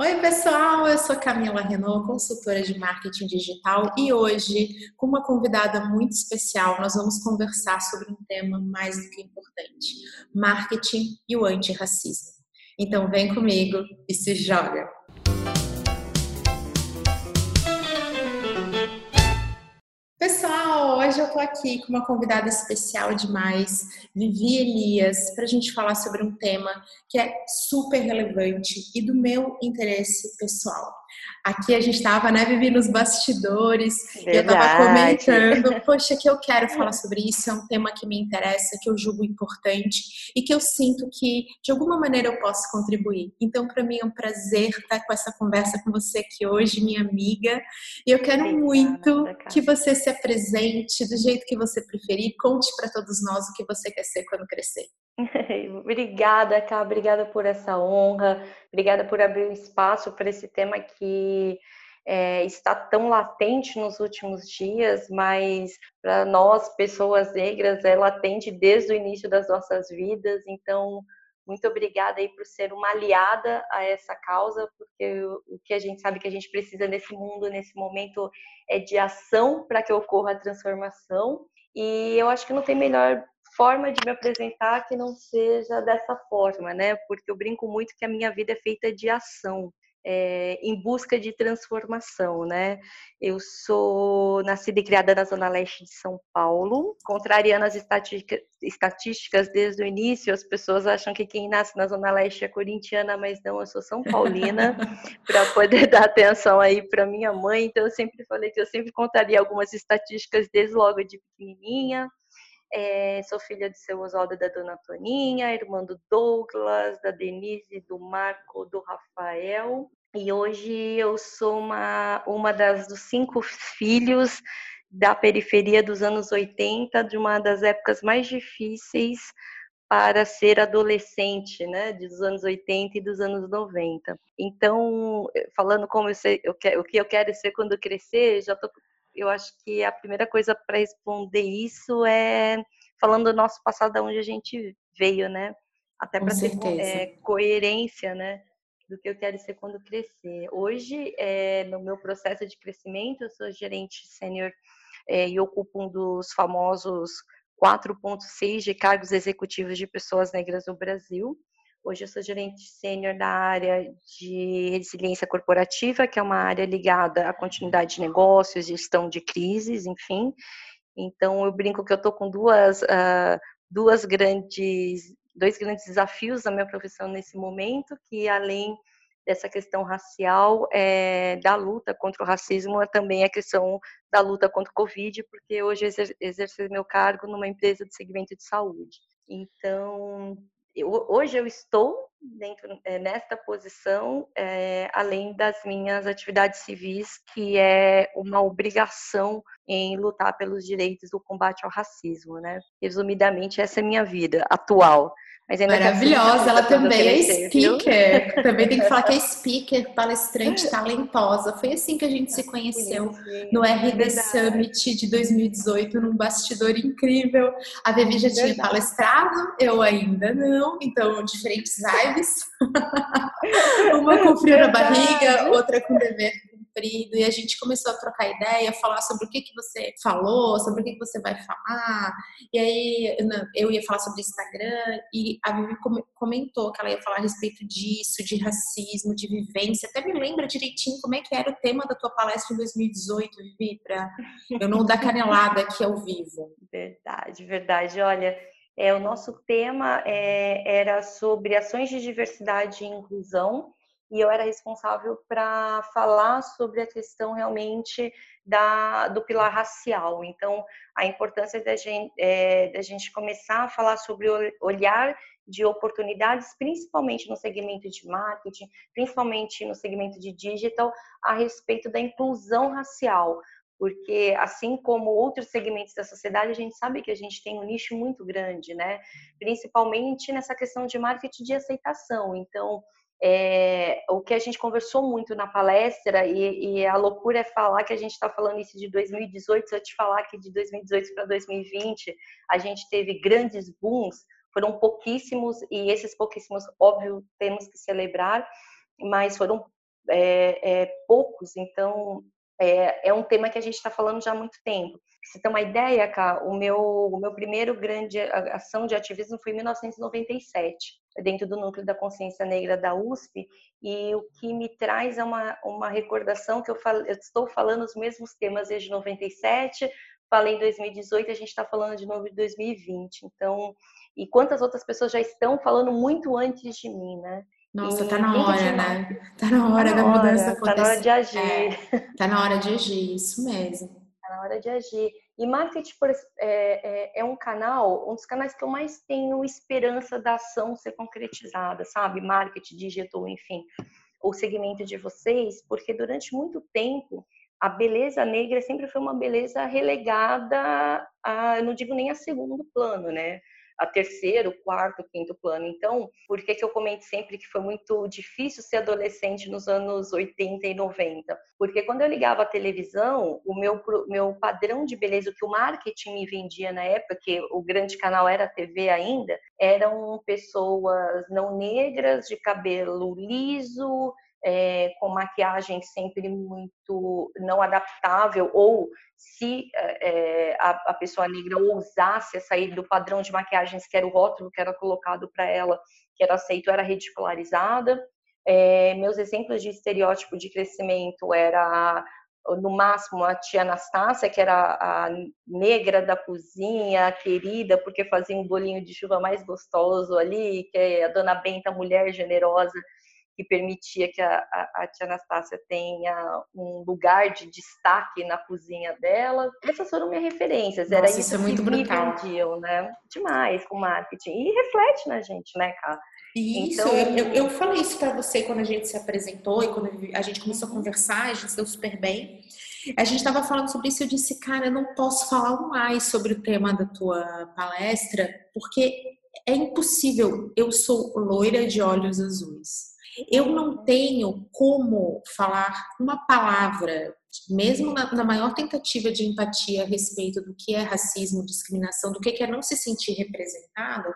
Oi, pessoal, eu sou Camila Renault, consultora de marketing digital, e hoje, com uma convidada muito especial, nós vamos conversar sobre um tema mais do que importante: marketing e o antirracismo. Então, vem comigo e se joga! Hoje eu tô aqui com uma convidada especial demais, Vivi Elias, para a gente falar sobre um tema que é super relevante e do meu interesse pessoal. Aqui a gente estava, né, Vivi, nos bastidores, Verdade. e eu estava comentando, poxa, que eu quero falar sobre isso, é um tema que me interessa, que eu julgo importante e que eu sinto que, de alguma maneira, eu posso contribuir. Então, para mim é um prazer estar com essa conversa com você aqui hoje, minha amiga, e eu quero Obrigada, muito que você se apresente do jeito que você preferir, conte para todos nós o que você quer ser quando crescer. obrigada, Cá, obrigada por essa honra, obrigada por abrir um espaço para esse tema que é, está tão latente nos últimos dias, mas para nós, pessoas negras, é latente desde o início das nossas vidas. Então, muito obrigada aí por ser uma aliada a essa causa, porque o que a gente sabe que a gente precisa nesse mundo, nesse momento, é de ação para que ocorra a transformação. E eu acho que não tem melhor forma de me apresentar que não seja dessa forma, né? Porque eu brinco muito que a minha vida é feita de ação. É, em busca de transformação, né? Eu sou nascida e criada na Zona Leste de São Paulo, contrariando as estatísticas desde o início, as pessoas acham que quem nasce na Zona Leste é corintiana, mas não, eu sou São Paulina, para poder dar atenção aí para minha mãe, então eu sempre falei que eu sempre contaria algumas estatísticas desde logo de pequenininha, é, sou filha de seu Oswaldo e da dona Toninha, irmã do Douglas, da Denise, do Marco, do Rafael. E hoje eu sou uma, uma das dos cinco filhos da periferia dos anos 80, de uma das épocas mais difíceis para ser adolescente, né, dos anos 80 e dos anos 90. Então, falando como eu sei, eu o que eu quero ser quando crescer, já estou eu acho que a primeira coisa para responder isso é falando do nosso passado, de onde a gente veio, né? Até para ter é, coerência, né? Do que eu quero ser quando crescer. Hoje, é, no meu processo de crescimento, eu sou gerente sênior é, e ocupo um dos famosos 4.6 de cargos executivos de pessoas negras no Brasil. Hoje eu sou gerente sênior da área de resiliência corporativa, que é uma área ligada à continuidade de negócios, gestão de crises, enfim. Então eu brinco que eu estou com duas, uh, duas grandes, dois grandes desafios na minha profissão nesse momento, que além dessa questão racial, é, da luta contra o racismo, é também a questão da luta contra o Covid, porque hoje eu exerço meu cargo numa empresa de segmento de saúde. Então, eu, hoje eu estou dentro é, nesta posição, é, além das minhas atividades civis, que é uma obrigação em lutar pelos direitos do combate ao racismo, né? Resumidamente, essa é a minha vida atual. Maravilhosa, ela também é speaker. Viu? Também tem que falar que é speaker, palestrante, talentosa. Foi assim que a gente se conheceu no RD Summit de 2018, num bastidor incrível. A Vivi já tinha palestrado, eu ainda não, então diferentes vibes. Uma com frio na barriga, outra com dever e a gente começou a trocar ideia, falar sobre o que, que você falou, sobre o que, que você vai falar. E aí eu ia falar sobre Instagram, e a Vivi comentou que ela ia falar a respeito disso, de racismo, de vivência. Até me lembra direitinho como é que era o tema da tua palestra em 2018, Vivi, para eu não dar canelada aqui ao vivo. Verdade, verdade. Olha, é, o nosso tema é, era sobre ações de diversidade e inclusão e eu era responsável para falar sobre a questão realmente da, do pilar racial. Então, a importância da gente, é, da gente começar a falar sobre o olhar de oportunidades, principalmente no segmento de marketing, principalmente no segmento de digital, a respeito da inclusão racial. Porque, assim como outros segmentos da sociedade, a gente sabe que a gente tem um nicho muito grande, né? Principalmente nessa questão de marketing de aceitação. Então, é, o que a gente conversou muito na palestra, e, e a loucura é falar que a gente está falando isso de 2018, se eu te falar que de 2018 para 2020 a gente teve grandes booms, foram pouquíssimos, e esses pouquíssimos, óbvio, temos que celebrar, mas foram é, é, poucos, então é, é um tema que a gente está falando já há muito tempo. Você tem uma ideia, Cá, o meu, o meu primeiro grande ação de ativismo foi em 1997, dentro do núcleo da consciência negra da USP, e o que me traz é uma, uma recordação que eu, falo, eu estou falando os mesmos temas desde 97, falei em 2018, a gente está falando de novo de 2020. Então, e quantas outras pessoas já estão falando muito antes de mim, né? Nossa, tá na hora, né? Tá na hora tá na da mudança acontecer. Tá na hora de agir. É, tá na hora de agir, isso mesmo. Tá na hora de agir. E marketing é, é, é, um canal, um dos canais que eu mais tenho esperança da ação ser concretizada, sabe? Marketing, digital, enfim, o segmento de vocês, porque durante muito tempo a beleza negra sempre foi uma beleza relegada a, eu não digo nem a segundo plano, né? A terceiro, quarto, quinto plano. Então, por que, que eu comento sempre que foi muito difícil ser adolescente nos anos 80 e 90? Porque quando eu ligava a televisão, o meu, meu padrão de beleza, o que o marketing me vendia na época, que o grande canal era a TV ainda, eram pessoas não negras, de cabelo liso, é, com maquiagem sempre muito não adaptável, ou se é, a, a, pessoa negra ousasse sair do padrão de maquiagens que era o rótulo que era colocado para ela, que era aceito, era ridicularizada. É, meus exemplos de estereótipo de crescimento era no máximo a tia Anastácia, que era a negra da cozinha, querida, porque fazia um bolinho de chuva mais gostoso ali, que é a dona Benta, mulher generosa, que permitia que a, a, a, tia Anastácia tenha um lugar de destaque na cozinha dela. Essas foram minhas referências. Nossa, Era isso, isso é muito brutal. vendiam, né? Demais com marketing. E reflete na gente, né, cara? Isso, então... eu, eu falei isso para você quando a gente se apresentou e quando a gente começou a uhum. conversar, a gente se deu super bem. A gente estava falando sobre isso e eu disse, cara, eu não posso falar mais sobre o tema da tua palestra, porque é impossível. Eu sou loira de olhos azuis eu não tenho como falar uma palavra, mesmo na, na, maior tentativa de empatia a respeito do que é racismo, discriminação, do que é não se sentir representada,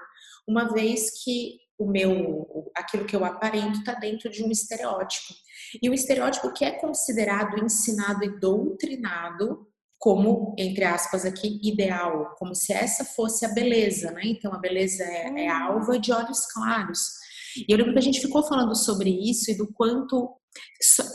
uma vez que o meu, aquilo que eu aparento está dentro de um estereótipo. E o estereótipo que é considerado, ensinado e doutrinado como, entre aspas aqui, ideal, como se essa fosse a beleza, né? Então a beleza é, é alva de olhos claros. E eu lembro que a gente ficou falando sobre isso e do quanto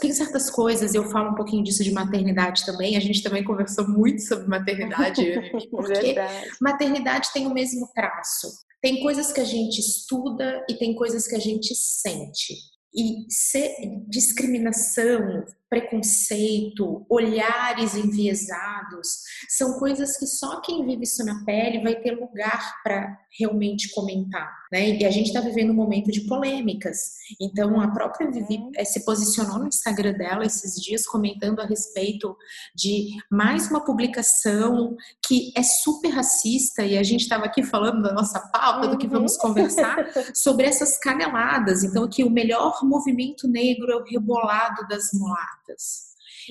tem certas coisas, eu falo um pouquinho disso de maternidade também, a gente também conversou muito sobre maternidade, porque maternidade tem o mesmo traço. Tem coisas que a gente estuda e tem coisas que a gente sente. E ser discriminação, preconceito, olhares enviesados, são coisas que só quem vive isso na pele vai ter lugar para realmente comentar, né? E a gente está vivendo um momento de polêmicas. Então a própria Vivi uhum. eh, se posicionou no Instagram dela esses dias comentando a respeito de mais uma publicação que é super racista e a gente estava aqui falando da nossa pauta uhum. do que vamos uhum. conversar sobre essas caneladas. Então que o melhor movimento negro é o rebolado das mulatas.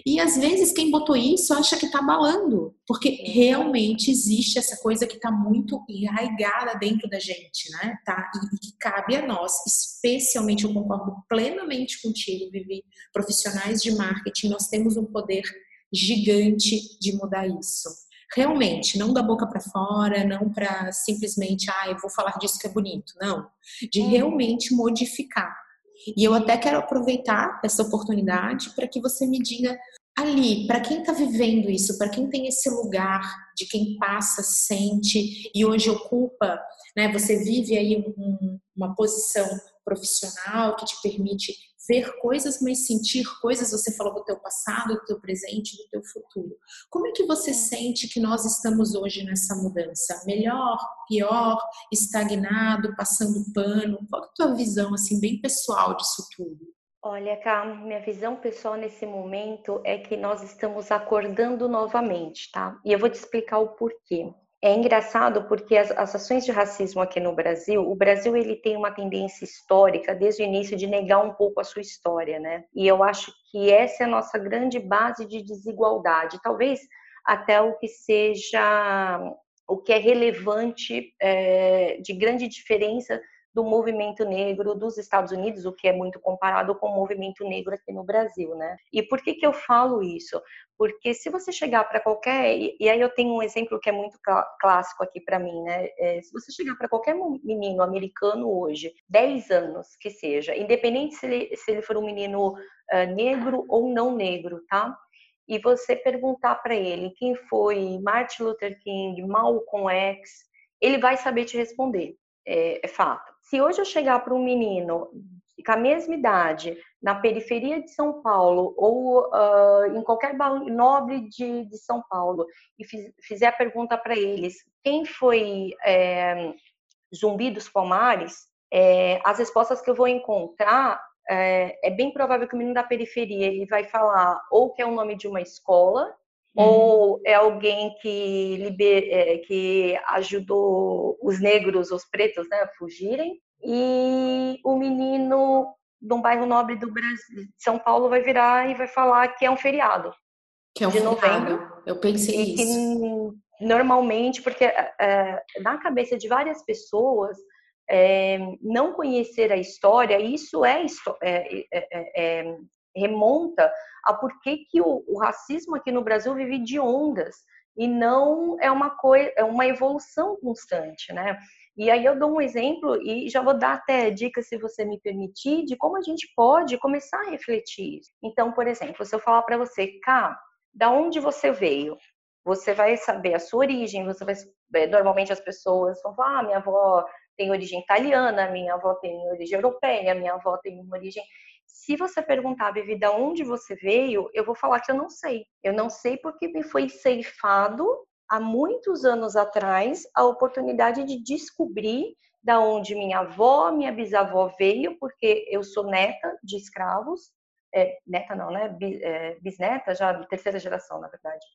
E às vezes quem botou isso acha que está balando, porque realmente existe essa coisa que está muito enraigada dentro da gente, né? Tá? E, que cabe a nós, especialmente eu concordo plenamente contigo, Vivi, profissionais de marketing, nós temos um poder gigante de mudar isso. Realmente, não da boca para fora, não para simplesmente, ah, eu vou falar disso que é bonito, não. De hum. realmente modificar e eu até quero aproveitar essa oportunidade para que você me diga ali, para quem está vivendo isso, para quem tem esse lugar de quem passa, sente e hoje ocupa, né? Você vive aí um, uma posição profissional que te permite ver coisas, mas sentir coisas. Você falou do teu passado, do teu presente, do teu futuro. Como é que você sente que nós estamos hoje nessa mudança? Melhor, pior, estagnado, passando pano? Qual é a tua visão assim bem pessoal disso tudo? Olha, Cá, minha visão pessoal nesse momento é que nós estamos acordando novamente, tá? E eu vou te explicar o porquê. É engraçado porque as, as, ações de racismo aqui no Brasil, o Brasil ele tem uma tendência histórica desde o início de negar um pouco a sua história, né? E eu acho que essa é a nossa grande base de desigualdade, talvez até o que seja o que é relevante é, de grande diferença do movimento negro dos Estados Unidos, o que é muito comparado com o movimento negro aqui no Brasil, né? E por que que eu falo isso? Porque se você chegar para qualquer, e aí eu tenho um exemplo que é muito clássico aqui para mim, né? É, se você chegar para qualquer menino americano hoje, 10 anos que seja, independente se ele, se ele for um menino uh, negro ou não negro, tá? E você perguntar para ele quem foi Martin Luther King, Malcolm X, ele vai saber te responder, é, é fato. Se hoje eu chegar para um menino com a mesma idade, na periferia de São Paulo ou uh, em qualquer nobre de, de São Paulo e fiz, fizer a pergunta para eles quem foi é, Zumbi dos Palmares, é, as respostas que eu vou encontrar é, é, bem provável que o menino da periferia ele vai falar ou que é o nome de uma escola uhum. ou é alguém que, liber, é, que ajudou os negros, os pretos, né, a fugirem e o menino de um bairro nobre do Brasil, de São Paulo vai virar e vai falar que é um feriado. Que é um de feriado. novembro. Eu pensei e isso. normalmente, porque é, na cabeça de várias pessoas, é, não conhecer a história, isso é, é, é remonta a por que, que o, o, racismo aqui no Brasil vive de ondas e não é uma coisa, é uma evolução constante, né? E aí eu dou um exemplo e já vou dar até dicas, se você me permitir, de como a gente pode começar a refletir. Então, por exemplo, se eu falar para você, cá, da onde você veio? Você vai saber a sua origem, você vai é, normalmente as pessoas vão falar, ah, minha avó tem origem italiana, minha avó tem origem europeia, minha avó tem origem. Se você perguntar, Vivi, de onde você veio, eu vou falar que eu não sei. Eu não sei porque me foi ceifado há muitos anos atrás a oportunidade de descobrir da onde minha avó, minha bisavó veio, porque eu sou neta de escravos, é, neta não, né? É, bisneta, já terceira geração, na verdade.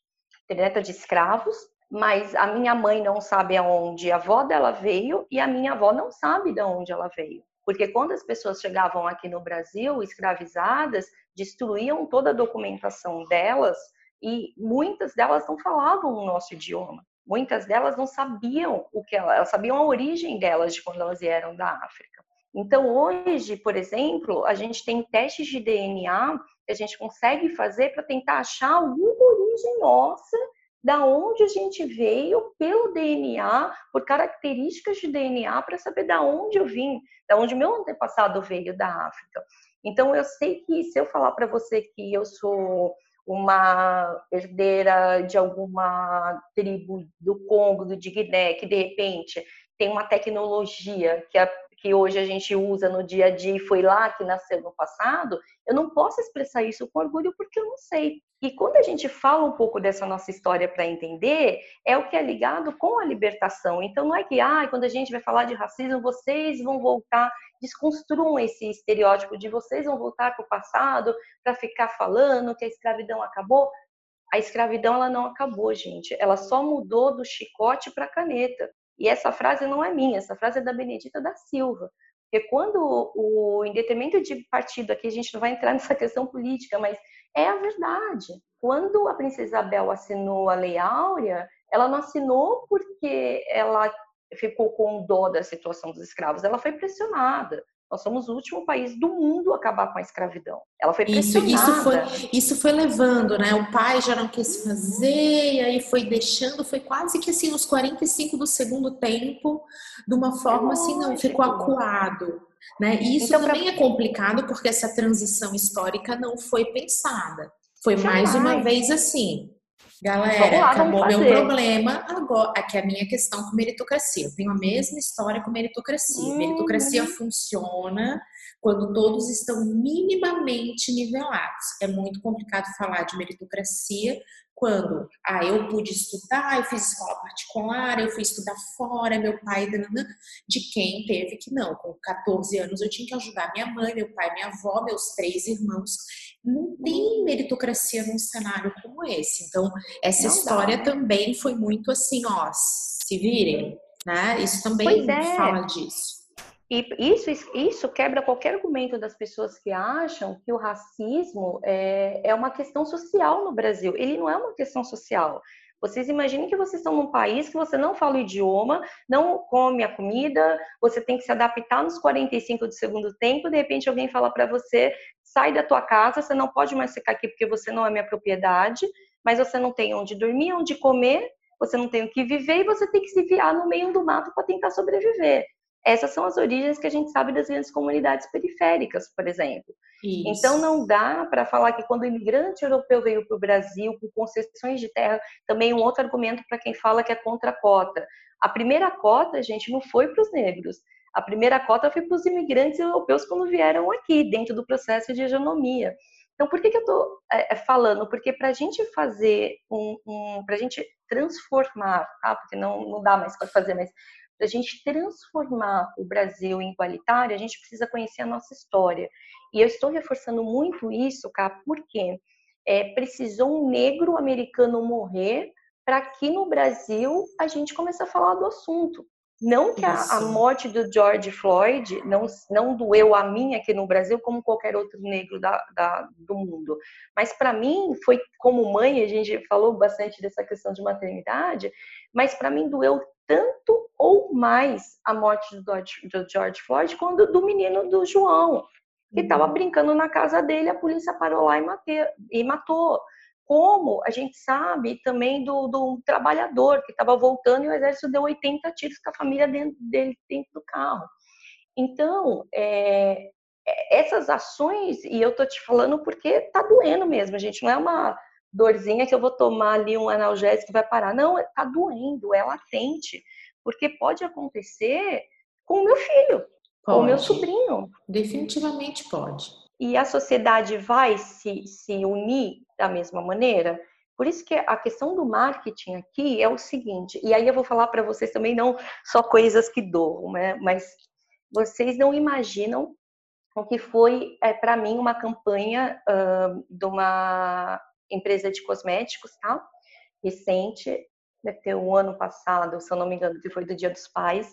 Neta de escravos, mas a minha mãe não sabe aonde a avó dela veio e a minha avó não sabe de onde ela veio. Porque quando as pessoas chegavam aqui no Brasil escravizadas, destruíam toda a documentação delas e muitas delas não falavam o nosso idioma. Muitas delas não sabiam o que elas, elas sabiam a origem delas de quando elas vieram da África. Então, hoje, por exemplo, a gente tem testes de DNA que a gente consegue fazer para tentar achar alguma origem nossa da onde a gente veio pelo DNA, por características de DNA, para saber da onde eu vim, da onde meu antepassado veio da África. Então, eu sei que se eu falar para você que eu sou uma herdeira de alguma tribo do Congo, do Guiné, que de repente tem uma tecnologia que, a, que hoje a gente usa no dia a dia e foi lá que nasceu no passado, eu não posso expressar isso com orgulho porque eu não sei. E quando a gente fala um pouco dessa nossa história para entender, é o que é ligado com a libertação. Então não é que, ah, quando a gente vai falar de racismo, vocês vão voltar, desconstruam esse estereótipo de vocês vão voltar para o passado para ficar falando que a escravidão acabou. A escravidão ela não acabou, gente. Ela só mudou do chicote para a caneta. E essa frase não é minha, essa frase é da Benedita da Silva. Porque quando o, em detrimento de partido, aqui a gente não vai entrar nessa questão política, mas é a verdade. Quando a princesa Isabel assinou a Lei Áurea, ela não assinou porque ela ficou com dó da situação dos escravos, ela foi pressionada. Nós somos o último país do mundo a acabar com a escravidão. Ela foi pressionada. Isso, isso, foi, isso foi levando, né? O pai já não quis fazer, e aí foi deixando, foi quase que assim, nos 45 do segundo tempo, de uma forma assim, não, ficou acuado. Né? E isso então, também pra... é complicado porque essa transição histórica não foi pensada. Foi mais uma vez assim. Galera, lá, acabou meu problema. Agora, aqui é a minha questão com meritocracia. Eu tenho a mesma história com meritocracia. Hum. Meritocracia funciona quando todos estão minimamente nivelados. É muito complicado falar de meritocracia quando, ah, eu pude estudar, eu fiz escola particular, eu fui estudar fora, meu pai, de quem teve que não. Com 14 anos eu tinha que ajudar minha mãe, meu pai, minha avó, meus três irmãos. Não tem meritocracia num cenário como esse. Então, essa não história dá. também foi muito assim, ó, se virem, né? Isso também é. fala disso. E isso, isso quebra qualquer argumento das pessoas que acham que o racismo é, é uma questão social no Brasil. Ele não é uma questão social. Vocês imaginem que vocês estão num país que você não fala o idioma, não come a comida, você tem que se adaptar nos 45 do segundo tempo, de repente alguém fala para você, sai da tua casa, você não pode mais ficar aqui porque você não é minha propriedade, mas você não tem onde dormir, onde comer, você não tem o que viver e você tem que se viar no meio do mato para tentar sobreviver. Essas são as origens que a gente sabe das grandes comunidades periféricas, por exemplo. Isso. Então não dá para falar que quando o imigrante europeu veio para o Brasil com concessões de terra, também um outro argumento para quem fala que é contra a cota. A primeira cota, gente, não foi para os negros. A primeira cota foi para os imigrantes europeus quando vieram aqui, dentro do processo de hegemonia. Então, por que, que eu estou é, é, falando? Porque para a gente fazer um, um para a gente transformar, tá? Porque não, não dá mais para fazer, mas para a gente transformar o Brasil em igualitário, a gente precisa conhecer a nossa história. E eu estou reforçando muito isso, cá, porque é, precisou um negro americano morrer para que no Brasil a gente comece a falar do assunto. Não que a, a, morte do George Floyd não, não doeu a mim aqui no Brasil como qualquer outro negro da, da do mundo, mas para mim foi como mãe, a gente falou bastante dessa questão de maternidade, mas para mim doeu tanto ou mais a morte do George, Floyd quanto do menino do João, que estava uhum. brincando na casa dele, a polícia parou lá e, mate, e matou como a gente sabe também do, do trabalhador que estava voltando e o exército deu 80 tiros com a família dentro, dele dentro do carro. Então, é, é, essas ações, e eu tô te falando porque tá doendo mesmo, gente, não é uma dorzinha que eu vou tomar ali um analgésico que vai parar. Não, tá doendo, é latente, porque pode acontecer com o meu filho, pode. com o meu sobrinho. Definitivamente pode. E a sociedade vai se, se unir da mesma maneira? Por isso que a questão do marketing aqui é o seguinte, e aí eu vou falar para vocês também não só coisas que doam, né? mas vocês não imaginam o que foi é, para mim uma campanha uh, de uma empresa de cosméticos, tá? Recente, deve ter um ano passado, se eu não me engano, que foi do Dia dos Pais,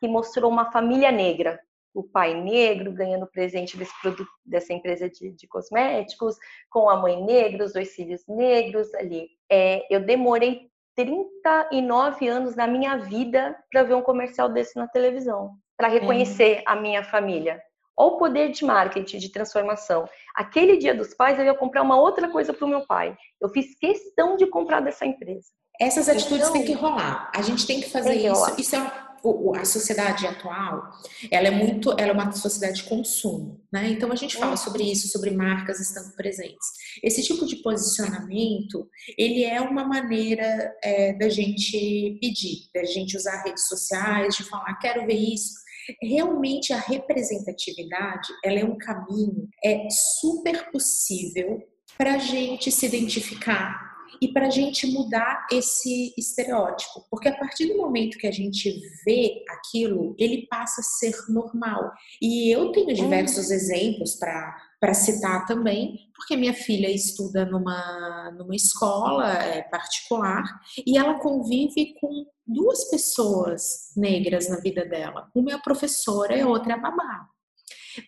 que mostrou uma família negra o pai negro ganhando presente desse produto, dessa empresa de, de cosméticos, com a mãe negra, os dois filhos negros ali. É, eu demorei 39 anos na minha vida para ver um comercial desse na televisão, para reconhecer é. a minha família. Olha o poder de marketing, de transformação. Aquele dia dos pais, eu ia comprar uma outra coisa para o meu pai. Eu fiz questão de comprar dessa empresa. Essas atitudes então, têm que rolar. A gente tem que fazer tem que isso. Rolar. Isso é a sociedade atual, ela é muito, ela é uma sociedade de consumo, né? Então a gente fala sobre isso, sobre marcas estando presentes. Esse tipo de posicionamento, ele é uma maneira é, da gente pedir, da gente usar redes sociais, de falar, quero ver isso. Realmente a representatividade, ela é um caminho, é super possível para a gente se identificar e para a gente mudar esse estereótipo, porque a partir do momento que a gente vê aquilo, ele passa a ser normal. E eu tenho diversos uhum. exemplos para citar também, porque minha filha estuda numa, numa escola é, particular e ela convive com duas pessoas negras na vida dela. Uma é a professora e a outra é a babá.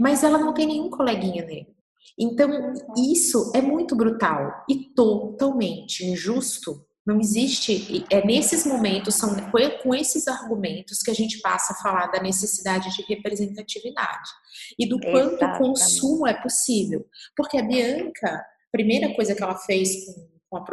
Mas ela não tem nenhum coleguinha negro. Então, isso é muito brutal e totalmente injusto. Não existe. É nesses momentos, são com esses argumentos que a gente passa a falar da necessidade de representatividade e do quanto o consumo é possível. Porque a Bianca, a primeira coisa que ela fez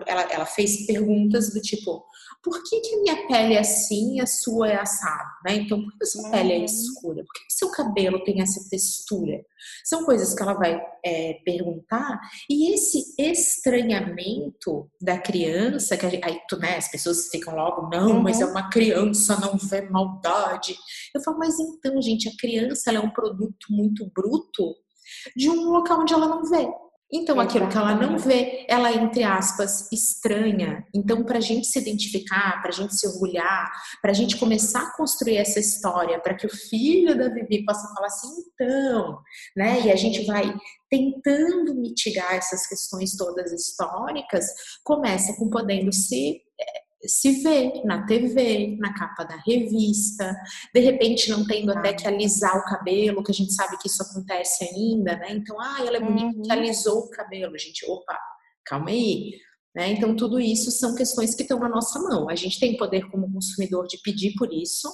ela, ela, fez perguntas do tipo, por que, que a minha pele é assim e a sua é assada? Né? Então, por que a sua uhum. pele é uhum. escura? Por que o seu cabelo tem essa textura? São coisas que ela vai é, perguntar. E esse estranhamento da criança, que aí tu, né, as pessoas ficam logo, não, uhum. mas é uma criança, não vê maldade. Eu falo, mas então, gente, a criança é um produto muito bruto de um local onde ela não vê. Então, aquilo que ela não vê, ela é, entre aspas, estranha. Então, para a gente se identificar, para a gente se orgulhar, para a gente começar a construir essa história, para que o filho da Vivi possa falar assim, então, né? E a gente vai tentando mitigar essas questões todas históricas, começa com podendo se se vê na TV, na capa da revista, de repente não tendo até que alisar o cabelo, que a gente sabe que isso acontece ainda, né? Então, ah, ela é bonita uhum. que alisou o cabelo, gente. Opa, calma aí. Né? Então, tudo isso são questões que estão na nossa mão. A gente tem poder como consumidor de pedir por isso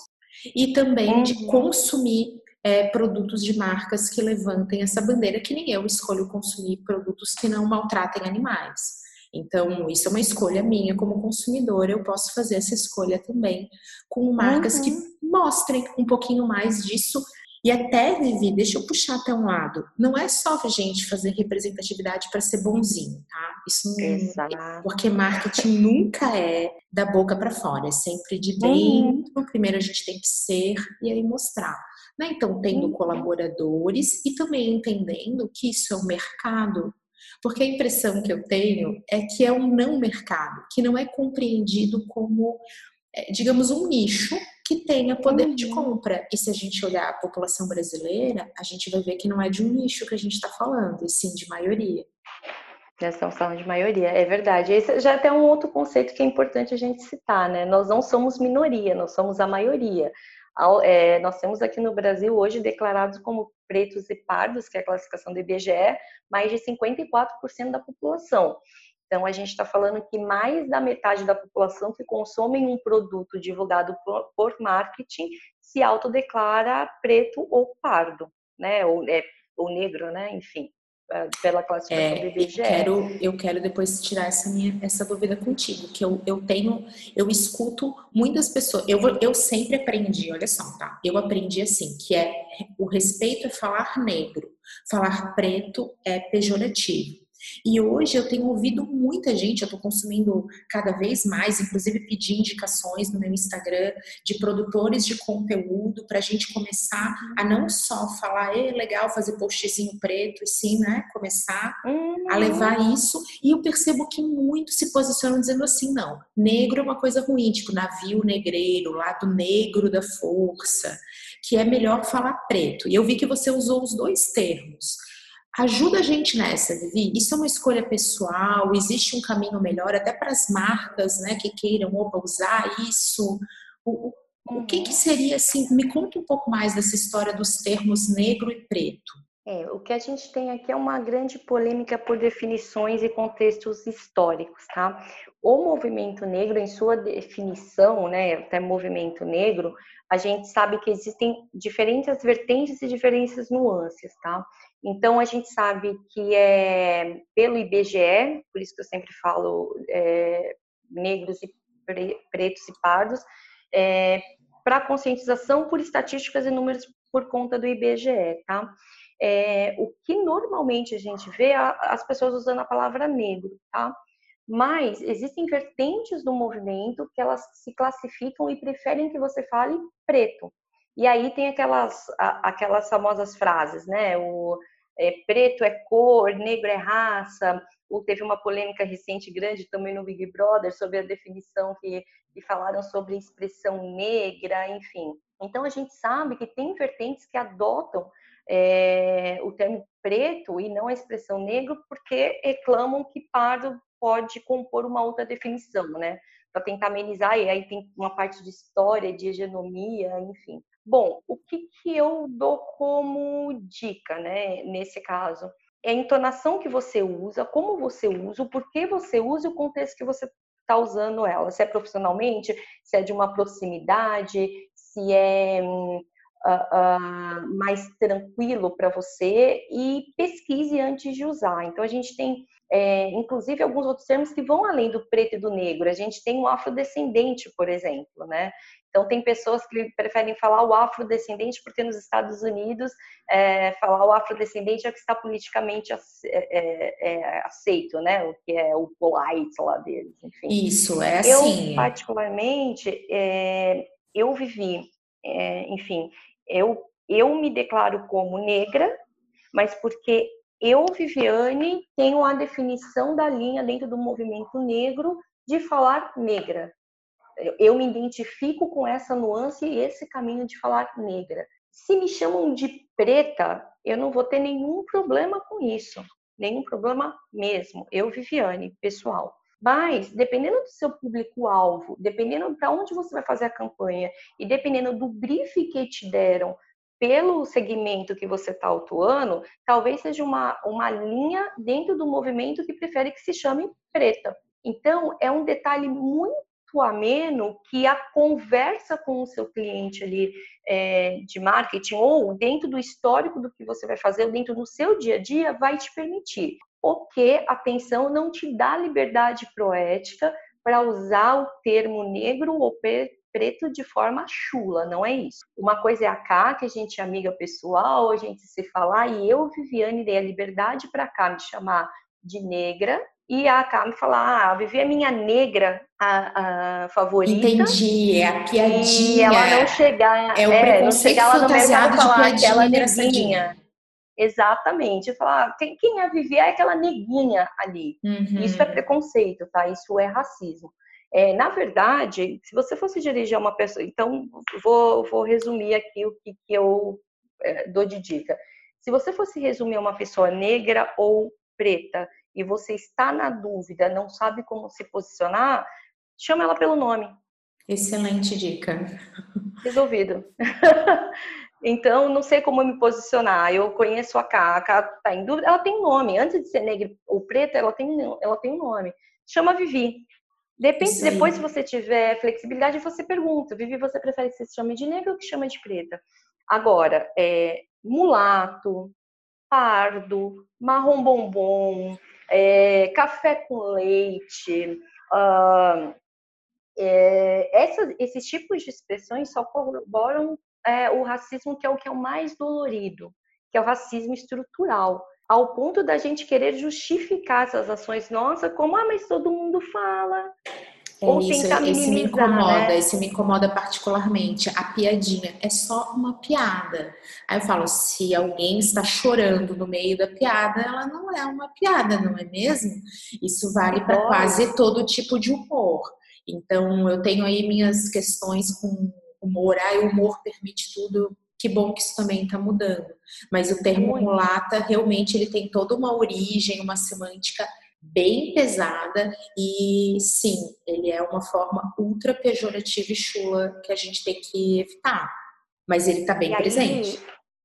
e também uhum. de consumir é, produtos de marcas que levantem essa bandeira, que nem eu escolho consumir produtos que não maltratem animais. Então, isso é uma escolha minha como consumidora, eu posso fazer essa escolha também com marcas uhum. que mostrem um pouquinho mais disso. E até, Vivi, deixa eu puxar até um lado. Não é só a gente fazer representatividade para ser bonzinho, tá? Isso não Exato. porque marketing nunca é da boca para fora, é sempre de uhum. dentro. Uhum. Primeiro a gente tem que ser e aí mostrar. Né? Então, tendo uhum. colaboradores e também entendendo que isso é um mercado porque a impressão que eu tenho é que é um não mercado, que não é compreendido como, é, digamos, um nicho que tenha poder uhum. de compra. E se a gente olhar a população brasileira, a gente vai ver que não é de um nicho que a gente está falando, e sim de maioria. Já estamos falando de maioria, é verdade. Esse já é até um outro conceito que é importante a gente citar, né? Nós não somos minoria, nós somos a maioria. É, nós temos aqui no Brasil hoje declarados como pretos e pardos, que é a classificação do IBGE, mais de 54% da população. Então, a gente está falando que mais da metade da população que consome um produto divulgado por, marketing se autodeclara preto ou pardo, né? Ou, é, ou negro, né? Enfim. É, pela classificação é, do IBGE. Eu quero, eu quero depois tirar essa minha essa dúvida contigo, que eu, eu tenho, eu escuto muitas pessoas, eu, eu sempre aprendi, olha só, tá? Eu aprendi assim, que é o respeito é falar negro, falar preto é pejorativo. E hoje eu tenho ouvido muita gente, eu estou consumindo cada vez mais, inclusive pedir indicações no meu Instagram de produtores de conteúdo para a gente começar a não só falar, é legal fazer postzinho preto, e sim, né? Começar a levar isso. E eu percebo que muitos se posicionam dizendo assim: não, negro é uma coisa ruim, tipo navio negreiro, lado negro da força, que é melhor falar preto. E eu vi que você usou os dois termos. Ajuda a gente nessa, Vivi. Isso é uma escolha pessoal, existe um caminho melhor até para as marcas né, que queiram opa, usar isso. O, o que, que uhum. seria assim? Me conta um pouco mais dessa história dos termos negro e preto. É, o que a gente tem aqui é uma grande polêmica por definições e contextos históricos, tá? O movimento negro, em sua definição, né, até movimento negro, a gente sabe que existem diferentes vertentes e diferentes nuances, tá? Então, a gente sabe que é pelo IBGE, por isso que eu sempre falo é, negros e pretos e pardos, é, para conscientização por estatísticas e números por conta do IBGE, tá? É, o que normalmente a gente vê é as pessoas usando a palavra negro, tá? Mas existem vertentes do movimento que elas se classificam e preferem que você fale preto. E aí tem aquelas, aquelas famosas frases, né? O, é, preto é cor, negro é raça, ou teve uma polêmica recente grande também no Big Brother sobre a definição que, que falaram sobre expressão negra, enfim. Então a gente sabe que tem vertentes que adotam é, o termo preto e não a expressão negro porque reclamam que pardo pode compor uma outra definição, né? Para tentar amenizar, e aí tem uma parte de história, de hegemonia, enfim. Bom, o que, que eu dou como dica, né, nesse caso? É a entonação que você usa, como você usa, o porquê você usa e o contexto que você está usando ela. Se é profissionalmente, se é de uma proximidade, se é uh, uh, mais tranquilo para você e pesquise antes de usar. Então, a gente tem é, inclusive alguns outros termos que vão além do preto e do negro. A gente tem o afrodescendente, por exemplo, né? Então, tem pessoas que preferem falar o afrodescendente porque nos Estados Unidos é, falar o afrodescendente é o que está politicamente é, é, é, aceito, né? O que é o polite lá deles, enfim. Isso, é assim. Eu, particularmente, é, eu vivi, enfim, eu, eu me declaro como negra, mas porque eu, Viviane, tenho a definição da linha dentro do movimento negro de falar negra. Eu me identifico com essa nuance e esse caminho de falar negra. Se me chamam de preta, eu não vou ter nenhum problema com isso. Nenhum problema mesmo. Eu, Viviane, pessoal. Mas, dependendo do seu público-alvo, dependendo para onde você vai fazer a campanha e dependendo do brief que te deram pelo segmento que você está atuando, talvez seja uma, uma linha dentro do movimento que prefere que se chame preta. Então, é um detalhe muito ameno que a conversa com o seu cliente ali é, de marketing ou dentro do histórico do que você vai fazer, dentro do seu dia a dia, vai te permitir. Porque atenção não te dá liberdade proética para usar o termo negro ou preto de forma chula, não é isso. Uma coisa é a cá, que a gente é amiga pessoal, a gente se falar, e eu, Viviane, dei a liberdade para cá me chamar de negra, e a Cá me falar, ah, a Vivi é minha negra a, a favorita. Entendi, é a piadinha. E ela não chegar, é, o é não chegar lá no mercado e falar aquela neguinha. Exatamente. Falar, ah, quem, quem é a Vivi é aquela neguinha ali. Uhum. Isso é preconceito, tá? Isso é racismo. É, na verdade, se você fosse dirigir a uma pessoa, então vou, vou resumir aqui o que, que eu é, dou de dica. Se você fosse resumir uma pessoa negra ou preta e você está na dúvida, não sabe como se posicionar, chama ela pelo nome. Excelente dica. Resolvido. então, não sei como me posicionar. Eu conheço a K, a K está em dúvida, ela tem um nome. Antes de ser negra ou preta, ela tem, ela tem um nome. Chama Vivi. Depende, depois, se você tiver flexibilidade, você pergunta: Vivi, você prefere que se chame de negra ou que chama de preta? Agora, é, mulato, pardo, marrom bombom, é, café com leite, uh, é, essa, esses tipos de expressões só corroboram é, o racismo que é o que é o mais dolorido, que é o racismo estrutural, ao ponto da gente querer justificar essas ações nossas como, ah, mas todo mundo fala, é Ou isso, tentar esse me incomoda, né? esse me incomoda particularmente. A piadinha é só uma piada. Aí eu falo, se alguém está chorando no meio da piada, ela não é uma piada, não é mesmo? Isso vale para quase todo tipo de humor. Então eu tenho aí minhas questões com humor. Ah, o humor permite tudo. Que bom que isso também está mudando. Mas o termo mulata realmente ele tem toda uma origem, uma semântica bem pesada e sim, ele é uma forma ultra pejorativa e chula que a gente tem que evitar. Mas ele está bem e presente.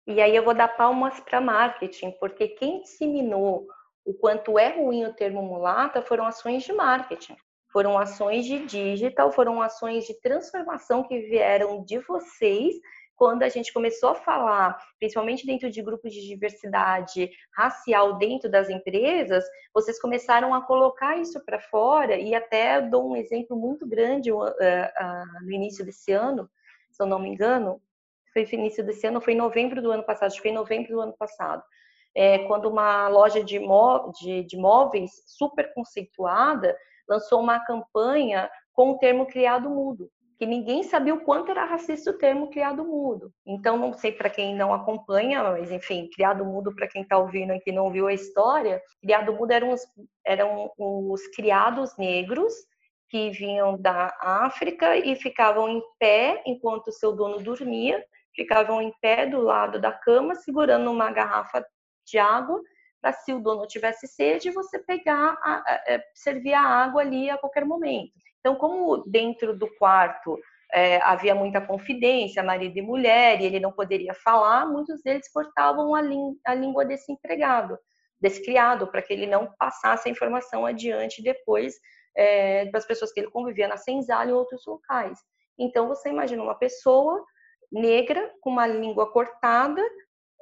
Aí, e aí eu vou dar palmas para marketing, porque quem disseminou o quanto é ruim o termo mulata foram ações de marketing. Foram ações de digital, foram ações de transformação que vieram de vocês quando a gente começou a falar, principalmente dentro de grupos de diversidade racial dentro das empresas, vocês começaram a colocar isso para fora e até dou um exemplo muito grande uh, uh, no início desse ano, se eu não me engano, foi início desse ano, foi em novembro do ano passado, acho que foi em novembro do ano passado, é, quando uma loja de, de, de móveis super conceituada lançou uma campanha com o termo criado mudo que ninguém sabia o quanto era racista o termo criado mudo. Então, não sei para quem não acompanha, mas enfim, criado mudo, para quem está ouvindo aqui não viu a história, criado mudo eram os, eram os criados negros que vinham da África e ficavam em pé enquanto seu dono dormia, ficavam em pé do lado da cama, segurando uma garrafa de água, para se o dono tivesse sede, você pegar, a, a, é, servir a água ali a qualquer momento. Então, como dentro do quarto é, havia muita confidência, marido e mulher, e ele não poderia falar, muitos deles cortavam a, a língua desse empregado, desse criado, para que ele não passasse a informação adiante depois é, para as pessoas que ele convivia na senzala e outros locais. Então, você imagina uma pessoa negra com uma língua cortada,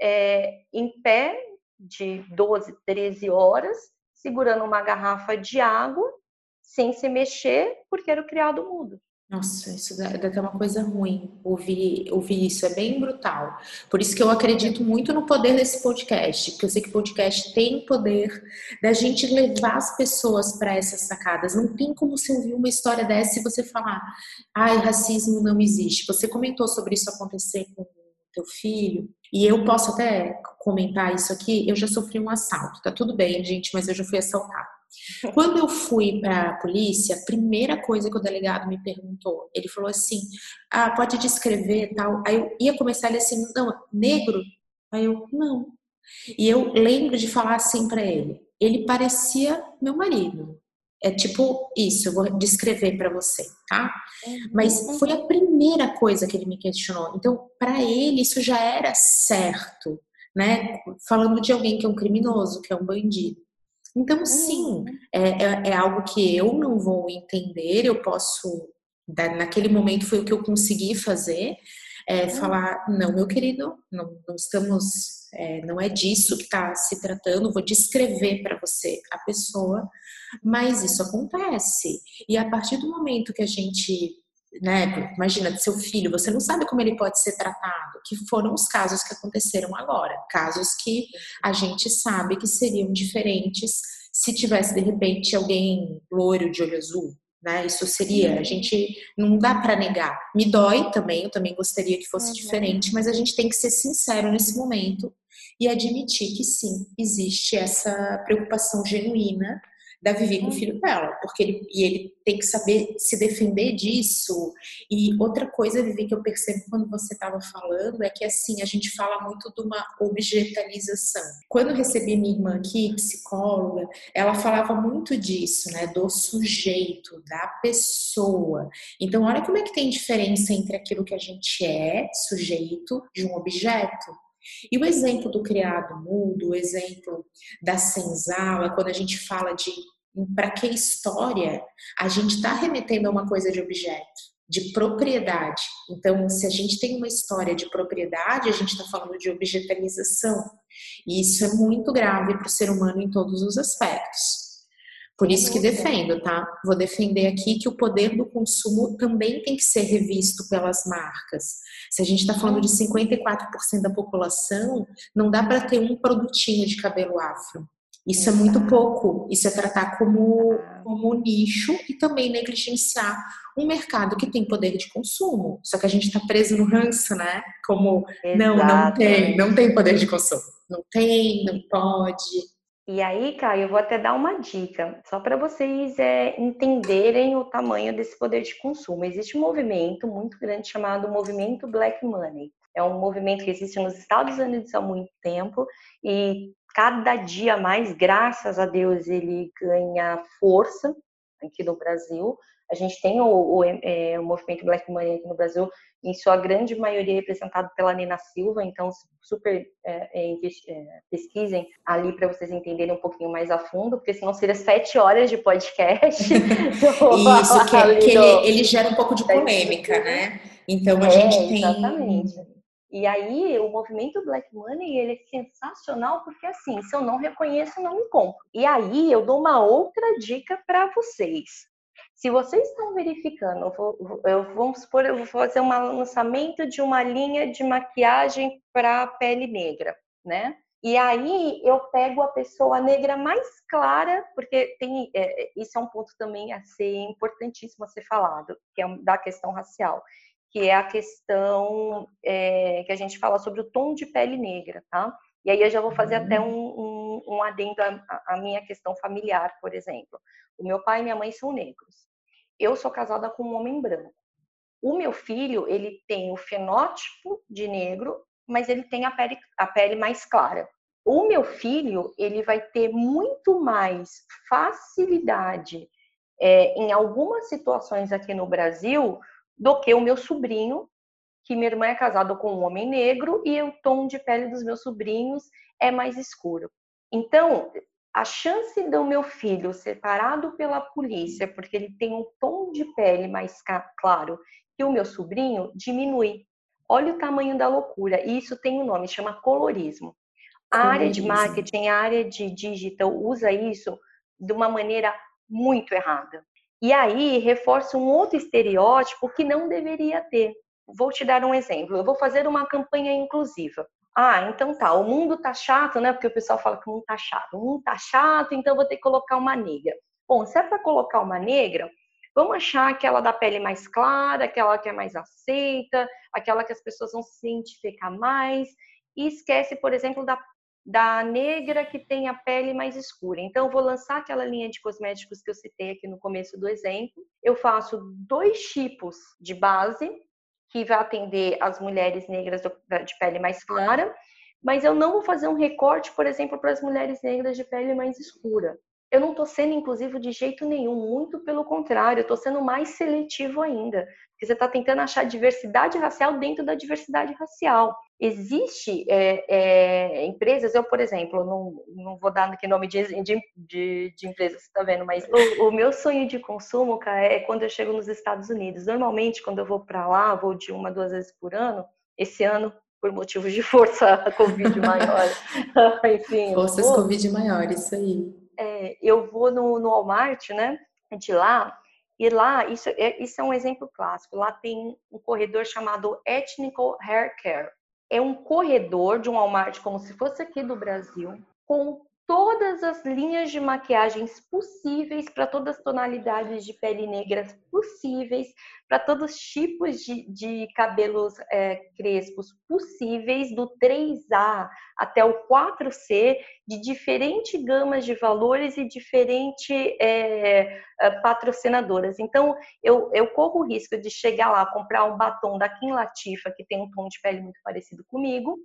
é, em pé de 12, 13 horas, segurando uma garrafa de água sem se mexer, porque era o criado mudo. Nossa, isso deve ter uma coisa ruim, ouvir, ouvir isso, é bem brutal. Por isso que eu acredito muito no poder desse podcast, porque eu sei que o podcast tem poder da gente levar as pessoas para essas sacadas. Não tem como você ouvir uma história dessa e você falar, ai, racismo não existe. Você comentou sobre isso acontecer com teu filho, e eu posso até comentar isso aqui, eu já sofri um assalto, tá tudo bem, gente, mas eu já fui assaltada. Quando eu fui para a polícia, a primeira coisa que o delegado me perguntou, ele falou assim: "Ah, pode descrever tal". Aí eu ia começar ele assim: "Não, negro". Aí eu: "Não". E eu lembro de falar assim para ele: "Ele parecia meu marido". É tipo isso, eu vou descrever para você, tá? Uhum, Mas foi a primeira coisa que ele me questionou. Então, para ele isso já era certo, né? Falando de alguém que é um criminoso, que é um bandido. Então, sim, uhum. é, é, é algo que eu não vou entender, eu posso, naquele momento foi o que eu consegui fazer, é, uhum. falar, não, meu querido, não, não estamos, é, não é disso que está se tratando, vou descrever para você a pessoa, mas isso acontece. E a partir do momento que a gente né? Imagina, seu filho, você não sabe como ele pode ser tratado, que foram os casos que aconteceram agora, casos que a gente sabe que seriam diferentes se tivesse de repente alguém loiro de olho azul, né? Isso seria, a gente não dá para negar. Me dói também, eu também gostaria que fosse uhum. diferente, mas a gente tem que ser sincero nesse momento e admitir que sim, existe essa preocupação genuína da Vivi com o filho dela, porque ele, e ele tem que saber se defender disso. E outra coisa, Vivi, que eu percebo quando você estava falando é que assim, a gente fala muito de uma objetalização. Quando eu recebi minha irmã aqui, psicóloga, ela falava muito disso, né, do sujeito, da pessoa. Então, olha como é que tem diferença entre aquilo que a gente é, sujeito, de um objeto. E o exemplo do criado mudo, o exemplo da senzala, quando a gente fala de para que história, a gente está remetendo a uma coisa de objeto, de propriedade. Então, se a gente tem uma história de propriedade, a gente está falando de objetalização. E isso é muito grave para o ser humano em todos os aspectos. Por isso que defendo, tá? Vou defender aqui que o poder do consumo também tem que ser revisto pelas marcas. Se a gente está falando de 54% da população, não dá para ter um produtinho de cabelo afro. Isso é muito pouco. Isso é tratar como, como nicho e também negligenciar um mercado que tem poder de consumo. Só que a gente está preso no ranço, né? Como, Exato. não, não tem, não tem poder de consumo. Não tem, não pode. E aí, Caio, eu vou até dar uma dica, só para vocês é, entenderem o tamanho desse poder de consumo. Existe um movimento muito grande chamado Movimento Black Money. É um movimento que existe nos Estados Unidos há muito tempo e cada dia mais, graças a Deus, ele ganha força aqui no Brasil. A gente tem o, o, é, o movimento Black Money aqui no Brasil em sua grande maioria representado pela Nina Silva, então super é, é, é pesquisem ali para vocês entenderem um pouquinho mais a fundo, porque senão seria sete horas de podcast. Isso, que, que ele, ele, gera um pouco de polêmica, né? Então a é, gente tem. Exatamente. E aí, o movimento Black Money, ele é sensacional porque, assim, se eu não reconheço, não me compro. E aí, eu dou uma outra dica para vocês. Se vocês estão verificando, eu vou, eu, vamos supor, eu vou fazer um lançamento de uma linha de maquiagem para pele negra, né? E aí eu pego a pessoa negra mais clara, porque tem é, isso é um ponto também a ser importantíssimo a ser falado, que é da questão racial, que é a questão é, que a gente fala sobre o tom de pele negra, tá? E aí eu já vou fazer uhum. até um, um, um adendo à, à minha questão familiar, por exemplo. O meu pai e minha mãe são negros eu sou casada com um homem branco. O meu filho, ele tem o fenótipo de negro, mas ele tem a pele, a pele mais clara. O meu filho, ele vai ter muito mais facilidade é, em algumas situações aqui no Brasil do que o meu sobrinho, que minha irmã é casada com um homem negro e o tom de pele dos meus sobrinhos é mais escuro. Então, a chance do meu filho ser parado pela polícia porque ele tem um tom de pele mais claro que o meu sobrinho diminui. Olha o tamanho da loucura. E isso tem um nome, chama colorismo. A colorismo. área de marketing, a área de digital usa isso de uma maneira muito errada. E aí reforça um outro estereótipo que não deveria ter. Vou te dar um exemplo. Eu vou fazer uma campanha inclusiva. Ah, então tá, o mundo tá chato, né? Porque o pessoal fala que o mundo tá chato. O mundo tá chato, então vou ter que colocar uma negra. Bom, se é para colocar uma negra, vamos achar aquela da pele mais clara, aquela que é mais aceita, aquela que as pessoas vão se identificar mais, e esquece, por exemplo, da, da negra que tem a pele mais escura. Então, vou lançar aquela linha de cosméticos que eu citei aqui no começo do exemplo. Eu faço dois tipos de base, que vai atender as mulheres negras de pele mais clara, mas eu não vou fazer um recorte, por exemplo, para as mulheres negras de pele mais escura. Eu não estou sendo inclusivo de jeito nenhum, muito pelo contrário, eu estou sendo mais seletivo ainda, porque você está tentando achar diversidade racial dentro da diversidade racial. Existe é, é, empresas, eu, por exemplo, não, não vou dar aqui nome de, de, de, de empresa, você está vendo, mas o, o, meu sonho de consumo, cara, é quando eu chego nos Estados Unidos. Normalmente, quando eu vou para lá, vou de uma, duas vezes por ano. Esse ano, por motivos de força Covid maior, enfim. Forças vou, Covid maior, isso aí. É, eu vou no, no Walmart, né, de lá, e lá, isso é, isso é um exemplo clássico, lá tem um corredor chamado Ethnical Hair Care é um corredor de um Walmart como se fosse aqui do Brasil, com todas as linhas de maquiagens possíveis para todas as tonalidades de pele negras possíveis, para todos os tipos de, de cabelos é, crespos possíveis, do 3A até o 4C, de diferentes gamas de valores e diferentes é, é, patrocinadoras. Então, eu, eu corro o risco de chegar lá, comprar um batom da Kim Latifa, que tem um tom de pele muito parecido comigo,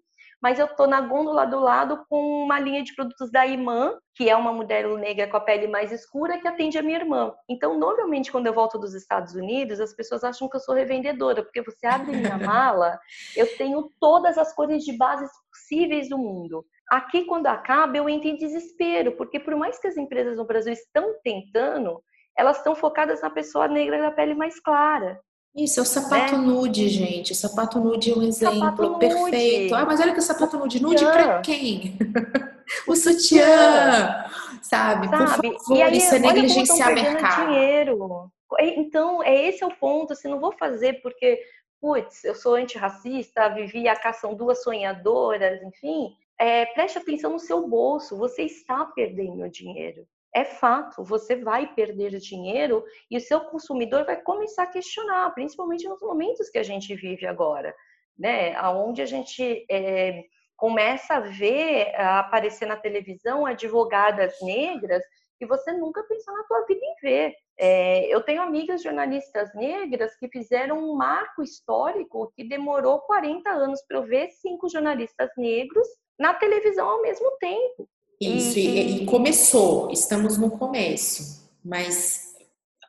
mas eu tô na gôndola do lado com uma linha de produtos da Imã, que é uma mulher negra com a pele mais escura que atende a minha irmã. Então, normalmente, quando eu volto dos Estados Unidos, as pessoas acham que eu sou revendedora, porque você abre minha mala, eu tenho todas as cores de bases possíveis do mundo. Aqui, quando acaba, eu entro em desespero, porque por mais que as empresas no Brasil estão tentando, elas estão focadas na pessoa negra da pele mais clara. Isso, é o sapato né? nude, gente. O sapato nude é um exemplo perfeito. Ah, mas olha que o sapato nude. Nude para quem? o sutiã, sabe? Por favor, aí, isso é negligenciar mercado. Dinheiro. Então, é esse é o ponto. Se assim, não vou fazer porque, putz, eu sou antirracista, vivi a cação duas sonhadoras, enfim. É, preste atenção no seu bolso. Você está perdendo dinheiro é fato, você vai perder dinheiro e o seu consumidor vai começar a questionar, principalmente nos momentos que a gente vive agora, né? Onde a gente é, começa a ver aparecer na televisão advogadas negras que você nunca pensou na sua vida em ver. É, eu tenho amigas jornalistas negras que fizeram um marco histórico que demorou 40 anos para eu ver cinco jornalistas negros na televisão ao mesmo tempo. Isso, e, e, começou, estamos no começo, mas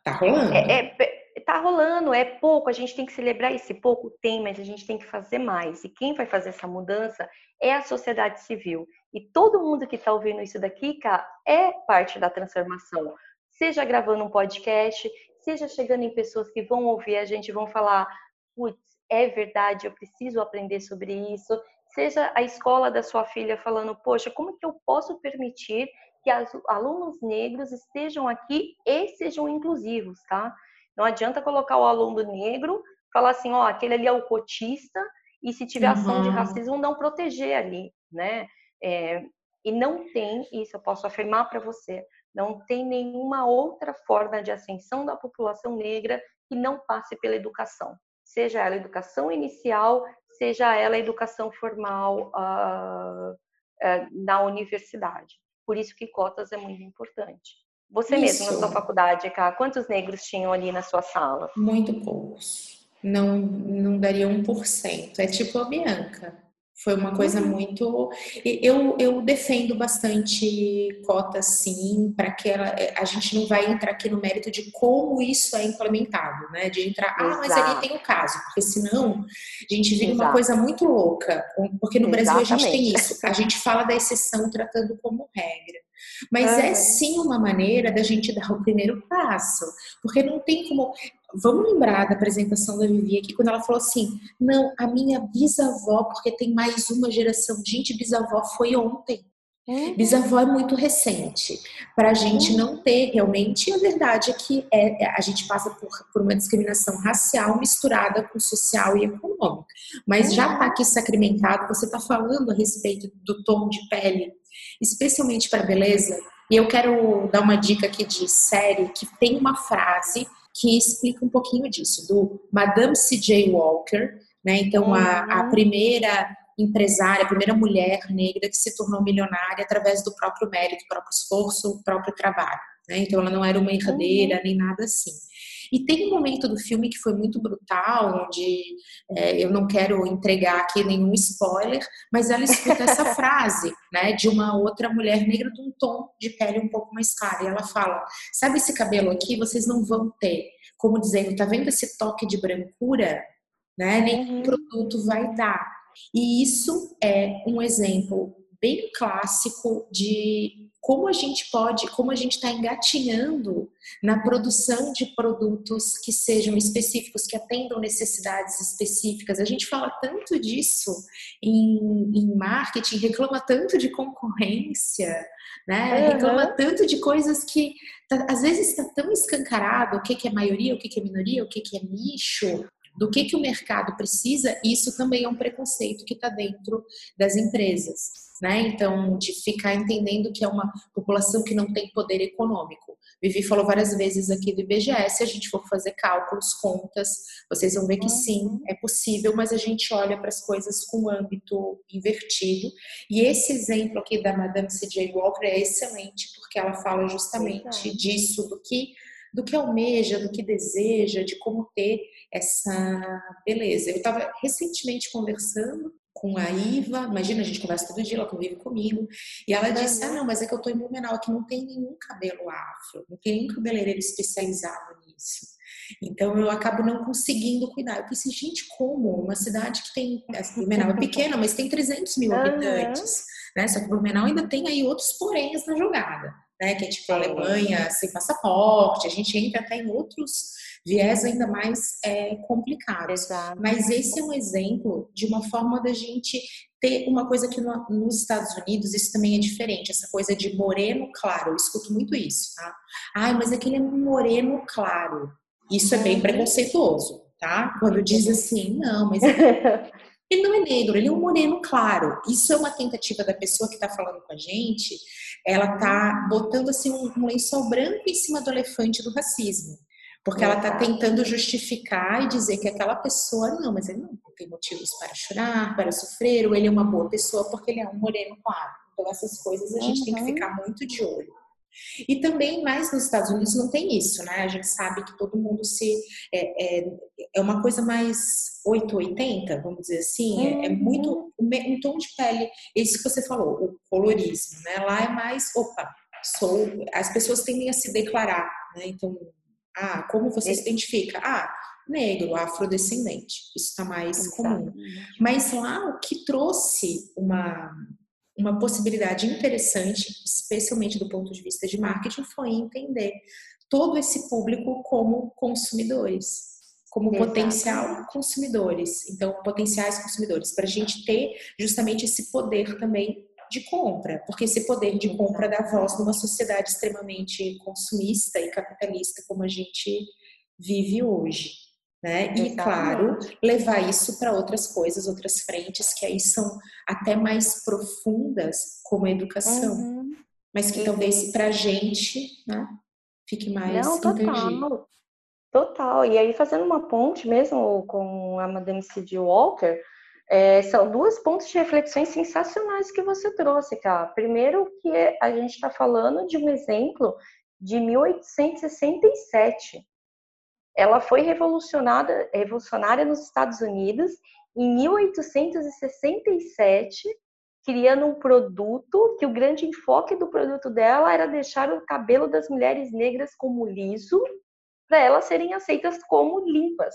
tá rolando. É, é, tá rolando, é pouco, a gente tem que celebrar esse pouco, tem, mas a gente tem que fazer mais. E quem vai fazer essa mudança é a sociedade civil. E todo mundo que está ouvindo isso daqui, cara, é parte da transformação. Seja gravando um podcast, seja chegando em pessoas que vão ouvir a gente, vão falar, putz, é verdade, eu preciso aprender sobre isso seja a escola da sua filha falando, poxa, como que eu posso permitir que as, alunos negros estejam aqui e sejam inclusivos, tá? Não adianta colocar o aluno negro, falar assim, ó, aquele ali é o cotista, e se tiver uhum. ação de racismo, não proteger ali, né? É, e não tem, isso eu posso afirmar para você, não tem nenhuma outra forma de ascensão da população negra que não passe pela educação. Seja ela educação inicial, seja ela a educação formal uh, uh, na universidade. Por isso que cotas é muito importante. Você isso. mesmo na sua faculdade, Cá, quantos negros tinham ali na sua sala? Muito poucos. Não, não daria 1%. É tipo a Bianca. Foi uma coisa uhum. muito. Eu, eu defendo bastante cotas, sim, para que ela, eh, a gente não vai entrar aqui no mérito de como isso é implementado, né? De entrar, ah, mas ali tem o caso, porque senão a gente vira Exato. uma coisa muito louca, porque no Brasil a gente tem isso, a gente fala da exceção tratando como regra. Mas uhum. é sim uma maneira da gente dar o primeiro passo, porque não tem como. Vamos lembrar da apresentação da Vivi aqui, quando ela falou assim: não, a minha bisavó, porque tem mais uma geração. Gente, bisavó foi ontem. Uhum. Bisavó é muito recente. Para a gente não ter realmente, a verdade é que é, é, a gente passa por, por, uma discriminação racial misturada com social e econômica. Mas já está aqui sacramentado, você está falando a respeito do tom de pele, especialmente para beleza. E eu quero dar uma dica aqui de série que tem uma frase que explica um pouquinho disso, do Madame C.J. Walker, né? Então, uhum. a, a uhum. primeira empresária, a primeira mulher negra que se tornou milionária através do próprio mérito, próprio esforço, próprio trabalho. Né? Então, ela não era uma herdeira uhum. nem nada assim. E tem um momento do filme que foi muito brutal, onde é, eu não quero entregar aqui nenhum spoiler, mas ela escuta essa frase, né, de uma outra mulher negra de um tom de pele um pouco mais claro. E ela fala: Sabe esse cabelo aqui? Vocês não vão ter. Como dizendo, tá vendo esse toque de brancura? Né? Nenhum uhum. produto vai dar. E isso é um exemplo bem clássico de como a gente pode, como a gente está engatinhando na produção de produtos que sejam específicos, que atendam necessidades específicas. A gente fala tanto disso em, em marketing, reclama tanto de concorrência, né? Uhum. Reclama tanto de coisas que tá, às vezes está tão escancarado o que, que é maioria, o que, que é minoria, o que, que é nicho, do que, que o mercado precisa, isso também é um preconceito que está dentro das empresas né? Então, de ficar entendendo que é uma população que não tem poder econômico. Vivi falou várias vezes aqui do IBGE, se a gente for fazer cálculos, contas, vocês vão ver que sim, uhum. é possível, mas a gente olha para as coisas com âmbito invertido. E esse exemplo aqui da Madame C.J. Walker é excelente, porque ela fala justamente disso, do que do que almeja, do que deseja, de como ter essa beleza. Eu estava recentemente conversando com a Iva, imagina, a gente conversa todo dia, ela convive comigo, e ela disse, ah, não, mas é que eu tô em Blumenau, aqui não tem nenhum cabelo afro, não tem nenhum cabeleireiro especializado nisso. Então eu acabo não conseguindo cuidar. Eu pensei, gente, como? Uma cidade que tem. Blumenau é pequena, mas tem 300 mil habitantes. Né? Só que Blumenau ainda tem aí outros poréns na jogada. Né? Que é tipo a Alemanha sem passaporte, a gente entra até em outros viés ainda mais é, complicados. Exato. Mas esse é um exemplo de uma forma da gente ter uma coisa que no, nos Estados Unidos isso também é diferente, essa coisa de moreno claro. Eu escuto muito isso, tá? Ai, mas aquele é moreno claro. Isso é bem uhum. preconceituoso, tá? Quando diz assim, não, mas ele não é negro, ele é um moreno claro. Isso é uma tentativa da pessoa que está falando com a gente, ela tá botando assim um, lençol branco em cima do elefante do racismo. Porque ela está tentando justificar e dizer que aquela pessoa, não, mas ele não tem motivos para chorar, para sofrer, ou ele é uma boa pessoa porque ele é um moreno claro. Então, essas coisas a gente uhum. tem que uhum. ficar muito de olho. E também, mais nos Estados Unidos, não tem isso, né? A gente sabe que todo mundo se. É, é, é uma coisa mais 880, vamos dizer assim. Uhum. É, é, muito. Um tom de pele, isso que você falou, o colorismo, né? Lá é mais. Opa, sou. As pessoas tendem a se declarar, né? Então ah, como você se identifica? Ah, negro, afrodescendente. Isso está mais comum. Mas lá o que trouxe uma, uma possibilidade interessante, especialmente do ponto de vista de marketing, foi entender todo esse público como consumidores, como Exato. potencial consumidores. Então, potenciais consumidores, para a gente ter justamente esse poder também de compra, porque esse poder de compra dá voz numa sociedade extremamente consumista e capitalista como a gente vive hoje. Né? E, claro, levar isso para outras coisas, outras frentes que aí são até mais profundas, como a educação, uhum. mas que uhum. talvez para a gente né, fique mais Não, total. Total. E aí, fazendo uma ponte mesmo com a Madame C.D. Walker, é, são duas pontos de reflexões sensacionais que você trouxe, cara. Primeiro, que a gente está falando de um exemplo de 1867. Ela foi revolucionada, revolucionária nos Estados Unidos em 1867, criando um produto que o grande enfoque do produto dela era deixar o cabelo das mulheres negras como liso, para elas serem aceitas como limpas,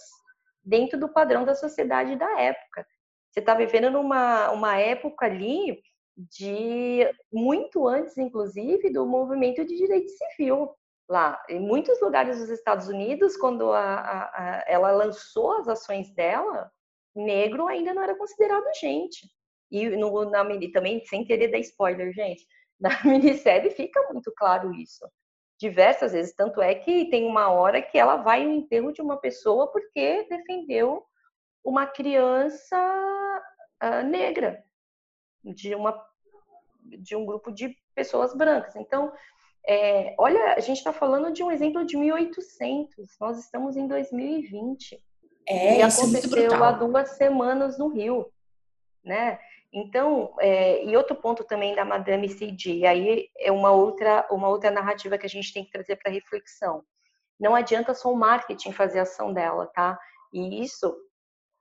dentro do padrão da sociedade da época. Você está vivendo numa uma época ali de muito antes, inclusive, do movimento de direito civil lá. Em muitos lugares dos Estados Unidos, quando a, a, a, ela lançou as ações dela, negro ainda não era considerado gente. E no, na, também, sem querer dar spoiler, gente, na minissérie fica muito claro isso. Diversas vezes. Tanto é que tem uma hora que ela vai no enterro de uma pessoa porque defendeu uma criança uh, negra, de, uma, de um grupo de pessoas brancas. Então, é, olha, a gente está falando de um exemplo de 1800, nós estamos em 2020. É, e é aconteceu é há duas semanas no Rio, né? Então, é, e outro ponto também da Madame C.D., aí é uma outra, uma outra narrativa que a gente tem que trazer para reflexão. Não adianta só o marketing fazer a ação dela, tá? E isso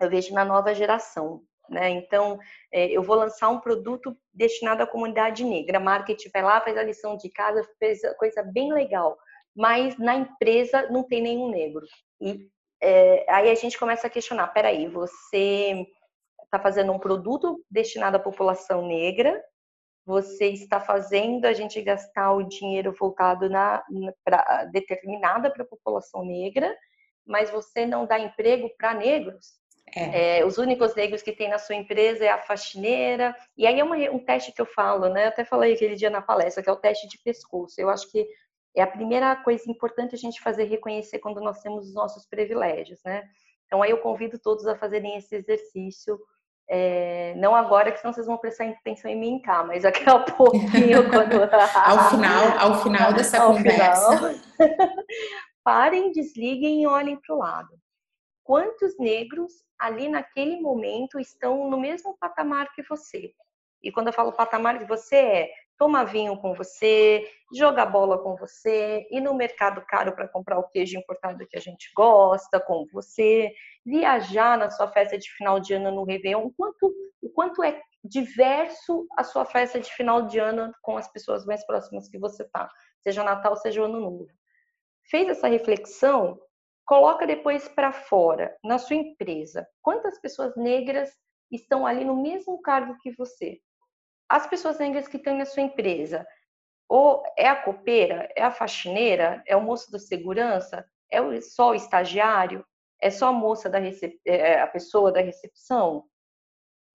eu vejo na nova geração. Né? Então, é, eu vou lançar um produto destinado à comunidade negra. A marketing vai lá, faz a lição de casa, fez coisa bem legal. Mas na empresa não tem nenhum negro. E é, aí a gente começa a questionar: peraí, você está fazendo um produto destinado à população negra, você está fazendo a gente gastar o dinheiro voltado na, pra, determinada para a população negra, mas você não dá emprego para negros. É. É, os únicos negros que tem na sua empresa é a faxineira. E aí é uma, um teste que eu falo, né? Eu até falei aquele dia na palestra, que é o teste de pescoço. Eu acho que é a primeira coisa importante a gente fazer reconhecer quando nós temos os nossos privilégios, né? Então aí eu convido todos a fazerem esse exercício é, não agora, que senão vocês vão prestar atenção em mim cá, mas daqui a pouquinho, quando... ao final, ao final dessa ao conversa. Final, parem, desliguem e olhem para o lado. Quantos negros ali naquele momento estão no mesmo patamar que você? E quando eu falo patamar que você é tomar vinho com você, jogar bola com você, ir no mercado caro para comprar o queijo importado que a gente gosta com você, viajar na sua festa de final de ano no Réveillon, o quanto, o quanto é diverso a sua festa de final de ano com as pessoas mais próximas que você tá, seja Natal, seja Ano Novo. Fez essa reflexão? Coloca depois para fora, na sua empresa. Quantas pessoas negras estão ali no mesmo cargo que você? as pessoas negras que estão na sua empresa, ou é a copeira, é a faxineira, é o moço da segurança, é só o estagiário, é só a moça da recep... É, é a pessoa da recepção,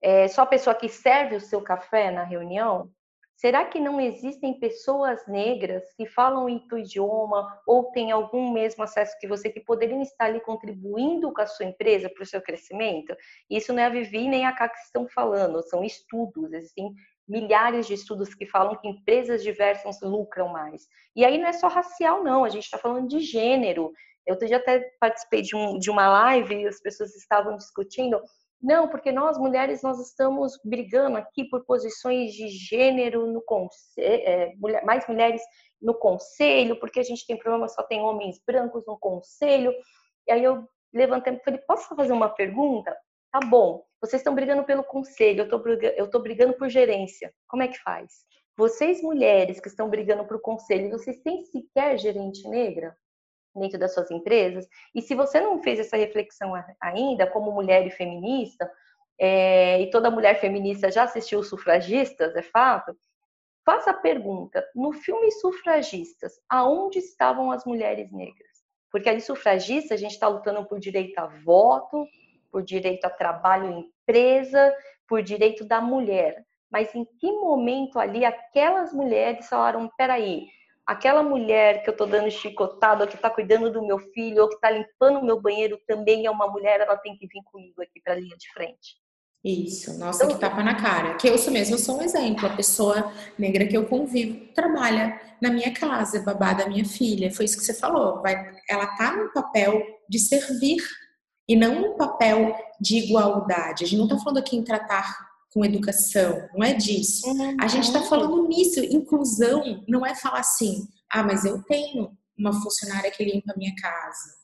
é só a pessoa que serve o seu café na reunião. Será que não existem pessoas negras que falam em teu idioma ou têm algum mesmo acesso que você que poderiam estar ali contribuindo com a sua empresa para o seu crescimento? Isso não é a Vivi nem a Cá que estão falando, são estudos, existem milhares de estudos que falam que empresas diversas lucram mais. E aí não é só racial, não, a gente está falando de gênero. Eu já até participei de, um, de uma live e as pessoas estavam discutindo. Não, porque nós mulheres nós estamos brigando aqui por posições de gênero no conselho, é, mais mulheres no conselho, porque a gente tem problema só tem homens brancos no conselho. E aí eu levantei e falei, posso fazer uma pergunta? Tá bom, vocês estão brigando pelo conselho, eu tô, eu tô brigando por gerência. Como é que faz? Vocês, mulheres que estão brigando por conselho, vocês têm sequer gerente negra dentro das suas empresas? E se você não fez essa reflexão ainda, como mulher e feminista, é, e toda mulher feminista já assistiu Sufragistas, é fato, faça a pergunta: no filme Sufragistas, aonde estavam as mulheres negras? Porque ali, sufragista, a gente está lutando por direito a voto, por direito a trabalho em empresa, por direito da mulher. Mas em que momento ali aquelas mulheres falaram: peraí, aquela mulher que eu estou dando chicotada, que está cuidando do meu filho, ou que está limpando o meu banheiro, também é uma mulher, ela tem que vir comigo aqui para a linha de frente. Isso, nossa, então, que tapa na cara. Que eu sou mesmo, eu sou um exemplo. A pessoa negra que eu convivo trabalha na minha casa, babá da minha filha. Foi isso que você falou. Vai, ela tá no papel de servir e não um papel de igualdade. A gente não está falando aqui em tratar com educação, não é disso. Uhum. A gente está falando nisso. Inclusão não é falar assim, ah, mas eu tenho uma funcionária que limpa a minha casa.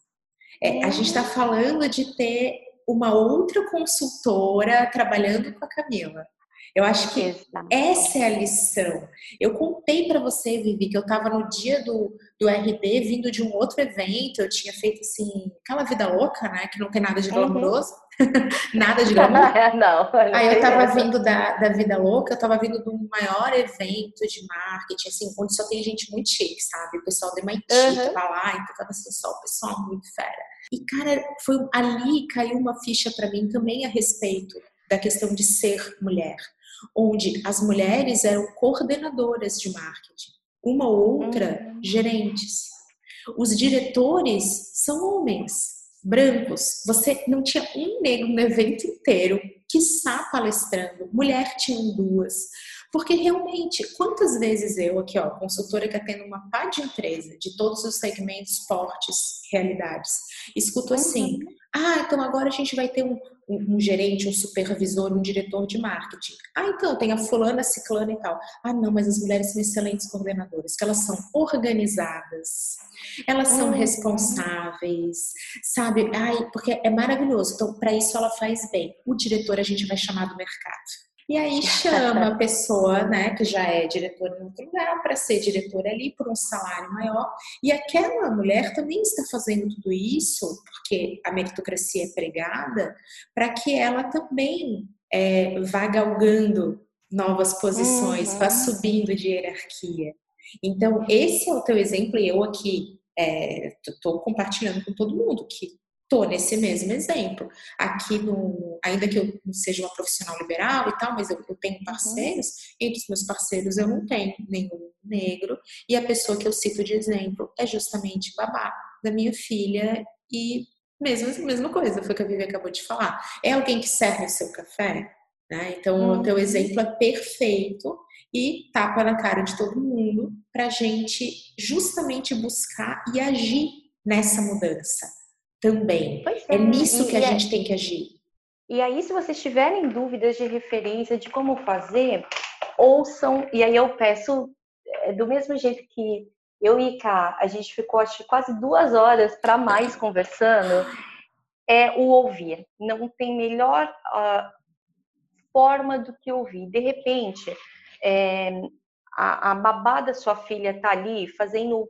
É, a gente está falando de ter uma outra consultora trabalhando com a Camila. Eu acho que essa é a lição. Eu contei para você, Vivi, que eu estava no dia do, do RD, vindo de um outro evento, eu tinha feito assim, aquela vida louca, né? Que não tem nada de uhum. glamouroso. Uhum. nada de glamour. não, Aí eu estava vindo da, da vida louca, eu estava vindo um maior evento de marketing, assim, onde só tem gente muito chique, sabe? O pessoal de MIT uhum. tava lá, então tava assim, só o pessoal muito fera. E, cara, foi ali caiu uma ficha para mim também a respeito da questão de ser mulher onde as mulheres eram coordenadoras de marketing, uma ou outra uhum. gerentes. Os diretores são homens, brancos. Você não tinha um negro no evento inteiro que está palestrando. Mulher tinha duas. Porque realmente, quantas vezes eu aqui, ó, consultora que atendo uma pá de empresa, de todos os segmentos, portes, realidades, escuto assim, uhum. ah, então agora a gente vai ter um, um, um, gerente, um supervisor, um diretor de marketing. Ah, então tem a fulana, a ciclana e tal. Ah, não, mas as mulheres são excelentes coordenadoras, que elas são organizadas, elas são uhum. responsáveis, sabe? Ai, porque é maravilhoso. Então, para isso ela faz bem. O diretor a gente vai chamar do mercado. E aí chama a pessoa, né, que já é diretora em outro lugar, para ser diretora ali por um salário maior. E aquela mulher também está fazendo tudo isso, porque a meritocracia é pregada, para que ela também é, vá galgando novas posições, uhum. vá subindo de hierarquia. Então, esse é o teu exemplo, e eu aqui estou é, compartilhando com todo mundo que estou nesse mesmo exemplo. Aqui no, ainda que eu seja uma profissional liberal e tal, mas eu, eu tenho parceiros, entre os meus parceiros eu não tenho nenhum negro, e a pessoa que eu cito de exemplo é justamente babá da minha filha, e mesmo, mesma coisa, foi o que a Vivi acabou de falar. É alguém que serve o seu café? Né? Então, uhum. o teu exemplo é perfeito e tapa na cara de todo mundo para a gente justamente buscar e agir nessa mudança também. É. é. nisso que a gente é... tem que agir. E aí, se vocês tiverem dúvidas de referência de como fazer, ouçam. E aí eu peço, é, do mesmo jeito que eu e Cá, a gente ficou acho, quase duas horas para mais conversando, é o ouvir. Não tem melhor uh, forma do que ouvir. De repente, é, a, a babá da sua filha está ali fazendo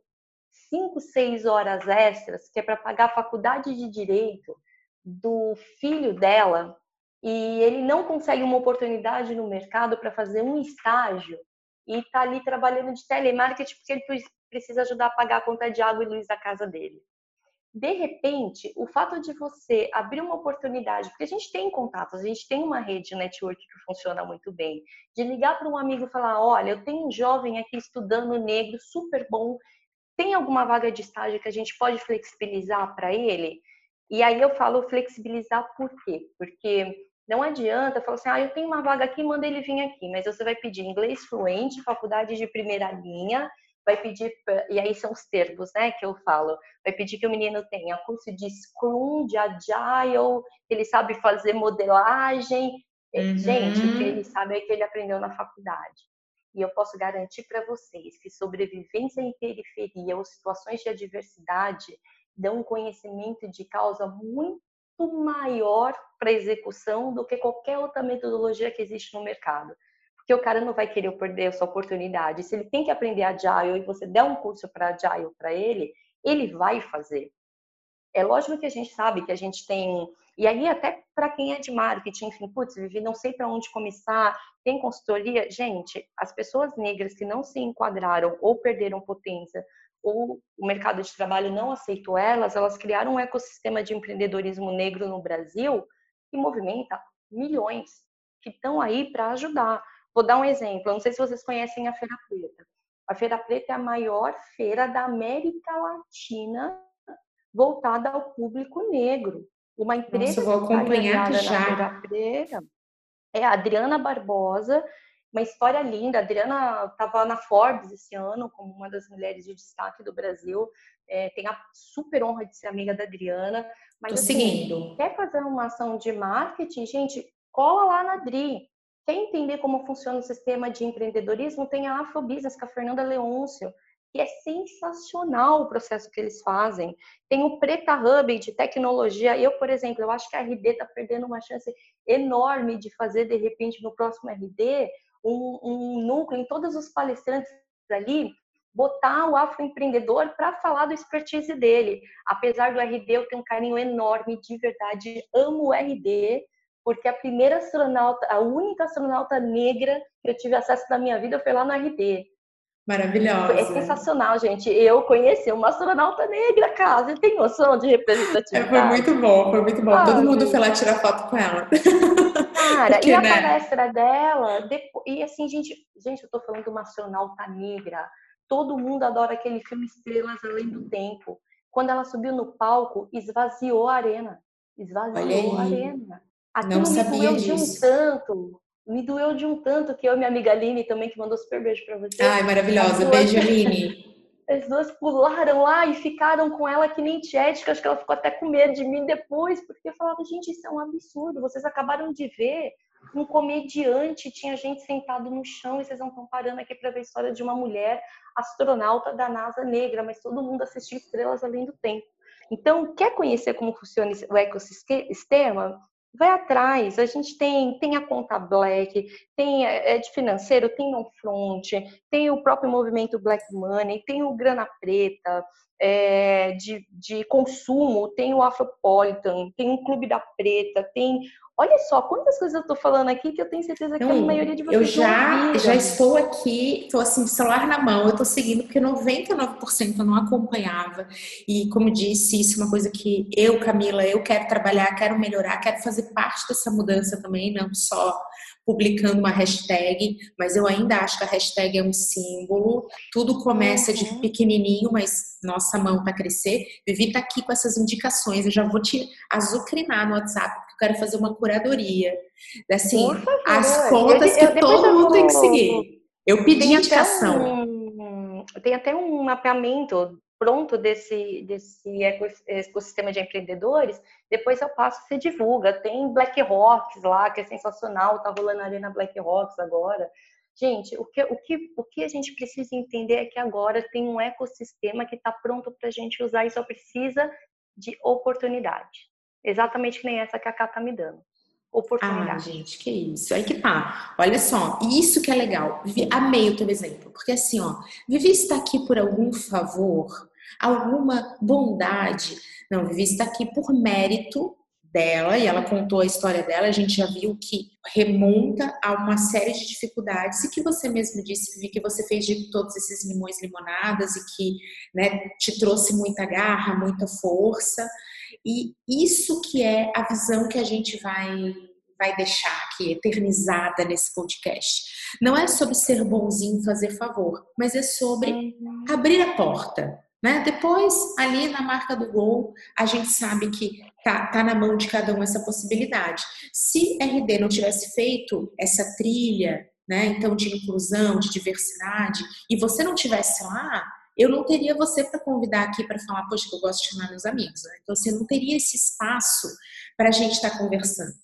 cinco, seis horas extras, que é para pagar a faculdade de direito do filho dela, e ele não consegue uma oportunidade no mercado para fazer um estágio e está ali trabalhando de telemarketing porque ele precisa ajudar a pagar a conta de água e luz da casa dele. De repente, o fato de você abrir uma oportunidade, porque a gente tem contatos, a gente tem uma rede de network que funciona muito bem, de ligar para um amigo e falar: olha, eu tenho um jovem aqui estudando negro, super bom, tem alguma vaga de estágio que a gente pode flexibilizar para ele? E aí eu falo flexibilizar por quê? Porque não adianta falar assim, ah, eu tenho uma vaga aqui, manda ele vir aqui, mas você vai pedir inglês fluente, faculdade de primeira linha, vai pedir, e aí são os termos, né, que eu falo, vai pedir que o menino tenha curso de Scrum, de Agile, que ele sabe fazer modelagem. Uhum. Gente, o que ele sabe é que ele aprendeu na faculdade. E eu posso garantir para vocês que sobrevivência em periferia ou situações de adversidade dão um conhecimento de causa muito maior para execução do que qualquer outra metodologia que existe no mercado que o cara não vai querer perder essa oportunidade. Se ele tem que aprender Agile e você der um curso para Agile para ele, ele vai fazer. É lógico que a gente sabe que a gente tem. E aí, até para quem é de marketing, enfim, putz, Vivi, não sei para onde começar, tem consultoria. Gente, as pessoas negras que não se enquadraram ou perderam potência, ou o mercado de trabalho não aceitou elas, elas criaram um ecossistema de empreendedorismo negro no Brasil que movimenta milhões que estão aí para ajudar. Vou dar um exemplo. Não sei se vocês conhecem a Feira Preta. A Feira Preta é a maior feira da América Latina voltada ao público negro. Uma empresa Nossa, vou acompanhar já. Preta é a Adriana Barbosa, uma história linda. A Adriana estava na Forbes esse ano como uma das mulheres de destaque do Brasil. É, tem a super honra de ser amiga da Adriana. Mas Tô assim, seguindo. quer fazer uma ação de marketing, gente, cola lá na Adri. Quer entender como funciona o sistema de empreendedorismo? Tem a Afrobusiness com a Fernanda Leôncio, que é sensacional o processo que eles fazem. Tem o Preta Hub de tecnologia. Eu, por exemplo, eu acho que a RD está perdendo uma chance enorme de fazer, de repente, no próximo RD, um, um núcleo em todos os palestrantes ali, botar o afroempreendedor para falar do expertise dele. Apesar do RD, eu tenho um carinho enorme, de verdade, amo o RD, porque a primeira astronauta, a única astronauta negra que eu tive acesso na minha vida foi lá no RD. Maravilhosa. É sensacional, gente. Eu conheci uma astronauta negra, cara. Você tem noção de representatividade? É, foi muito bom, foi muito bom. Ah, Todo mundo foi lá tirar foto com ela. Cara, Porque, e a né? palestra dela, depois, e assim, gente, gente, eu tô falando de uma astronauta negra. Todo mundo adora aquele filme Estrelas Além do Tempo. Quando ela subiu no palco, esvaziou a arena. Esvaziou a arena. Aquilo não me doeu disso. de um tanto. Me doeu de um tanto que eu e minha amiga Aline também, que mandou super beijo pra você. Ai, maravilhosa. Beijo, Aline. As duas pularam lá e ficaram com ela que nem tiética. Acho que ela ficou até com medo de mim depois, porque eu falava, gente, isso é um absurdo. Vocês acabaram de ver um comediante, tinha gente sentado no chão e vocês não estão parando aqui para ver a história de uma mulher astronauta da NASA negra, mas todo mundo assistiu Estrelas Além do Tempo. Então, quer conhecer como funciona o ecossistema? Vai atrás. A gente tem, tem a conta Black, tem é, de financeiro, tem o Front, tem o próprio movimento Black Money, tem o Grana Preta. é, de, de consumo, tem o Afropolitan, tem o Clube da Preta, tem Olha só quantas coisas eu tô falando aqui que eu tenho certeza que a maioria de vocês Eu já, já estou aqui, estou assim, celular na mão, eu tô seguindo porque 99% eu não acompanhava. E como disse, isso é uma coisa que eu, Camila, eu quero trabalhar, quero melhorar, quero fazer parte dessa mudança também, não só publicando uma hashtag, mas eu ainda acho que a hashtag é um símbolo. Tudo começa de uhum. pequenininho, mas nossa mão para crescer. Vivi tá aqui com essas indicações. Eu já vou te azucrinar no WhatsApp, porque eu quero fazer uma curadoria. Assim, favor, as contas eu, que todo mundo vou... tem que seguir. Eu pedi indicação. Um, tem até um mapeamento pronto desse, desse ecossistema de empreendedores, depois eu passo e divulga. Tem Black Rocks lá, que é sensacional, tá rolando a Arena Black Rocks agora. Gente, o que, o, que, o que a gente precisa entender é que agora tem um ecossistema que está pronto para a gente usar e só precisa de oportunidade. Exatamente que nem essa que a Cá está me dando. Oportunidade. Ah, gente, que isso. Aí que tá. Olha só, isso que é legal. Amei o teu exemplo. Porque assim, ó, Vivi está aqui por algum favor alguma bondade. Não, Vivi está aqui por mérito dela e ela contou a história dela. A gente já viu que remonta a uma série de dificuldades e que você mesmo disse, Vivi, que você fez de todos esses limões limonadas e que né, te trouxe muita garra, muita força. E isso que é a visão que a gente vai vai deixar aqui eternizada nesse podcast. Não é sobre ser bonzinho, fazer favor, mas é sobre uhum. abrir a porta, né? Depois, ali na marca do gol, a gente sabe que tá, tá na mão de cada um essa possibilidade. Se RD não tivesse feito essa trilha, né, então de inclusão, de diversidade, e você não tivesse lá, eu não teria você para convidar aqui para falar, poxa, que eu gosto de chamar meus amigos. Né? Então, você não teria esse espaço para a gente estar tá conversando.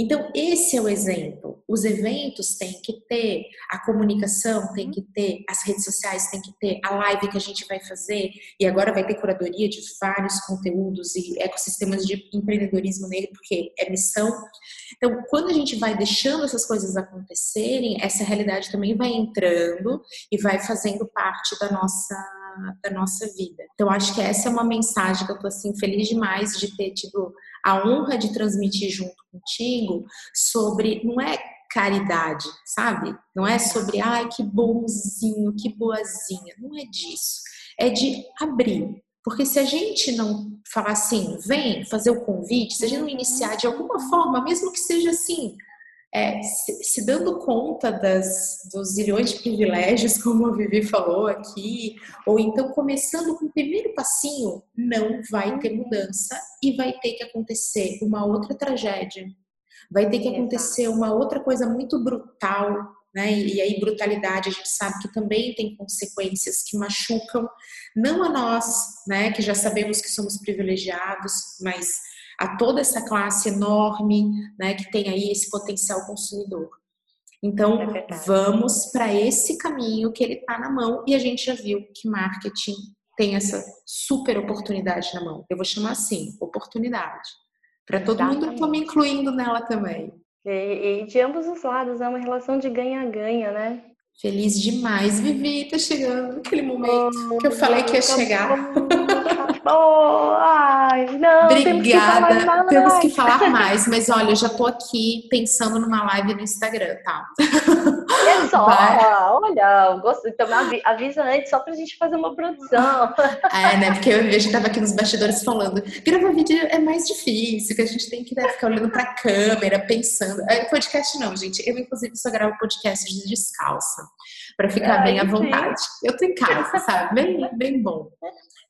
Então, esse é o exemplo. Os eventos têm que ter, a comunicação tem que ter, as redes sociais têm que ter, a live que a gente vai fazer, e agora vai ter curadoria de vários conteúdos e ecossistemas de empreendedorismo nele, porque é missão. Então, quando a gente vai deixando essas coisas acontecerem, essa realidade também vai entrando e vai fazendo parte da nossa da nossa vida. Então, acho que essa é uma mensagem que eu tô assim feliz demais de ter tido a honra de transmitir junto contigo sobre não é caridade, sabe? Não é sobre ai que bonzinho, que boazinha, não é disso. É de abrir. Porque se a gente não falar assim, vem fazer o convite, se a gente não iniciar de alguma forma, mesmo que seja assim, é, se, se, dando conta das, dos zilhões de privilégios, como a Vivi falou aqui, ou então começando com o primeiro passinho, não vai ter mudança e vai ter que acontecer uma outra tragédia. Vai ter que acontecer uma outra coisa muito brutal, né? E aí, brutalidade, a gente sabe que também tem consequências que machucam, não a nós, né, que já sabemos que somos privilegiados, mas a toda essa classe enorme, né, que tem aí esse potencial consumidor. Então, é vamos para esse caminho que ele está na mão e a gente já viu que marketing tem essa super oportunidade na mão. Eu vou chamar assim, oportunidade. Para todo Exatamente. mundo, estou me incluindo nela também. E, e, de ambos os lados, é uma relação de ganha-ganha, né? Feliz demais, Vivi, tá chegando aquele momento oh, que eu falei que ia chegar. Oh, ai, não, Obrigada. Temos que, temos que, falar mais, mas olha, eu já tô aqui pensando numa live no Instagram, tá? É só, Vai. olha, gosto, então avisa antes só pra gente fazer uma produção. É, né? Porque eu, a gente tava aqui nos bastidores falando, gravar vídeo é mais difícil, que a gente tem que né, ficar olhando pra câmera, pensando. É, podcast não, gente. Eu, inclusive, só gravo podcast de descalça para ficar Ai, bem à vontade. Sim. Eu tô em casa, sabe? Bem, bem bom.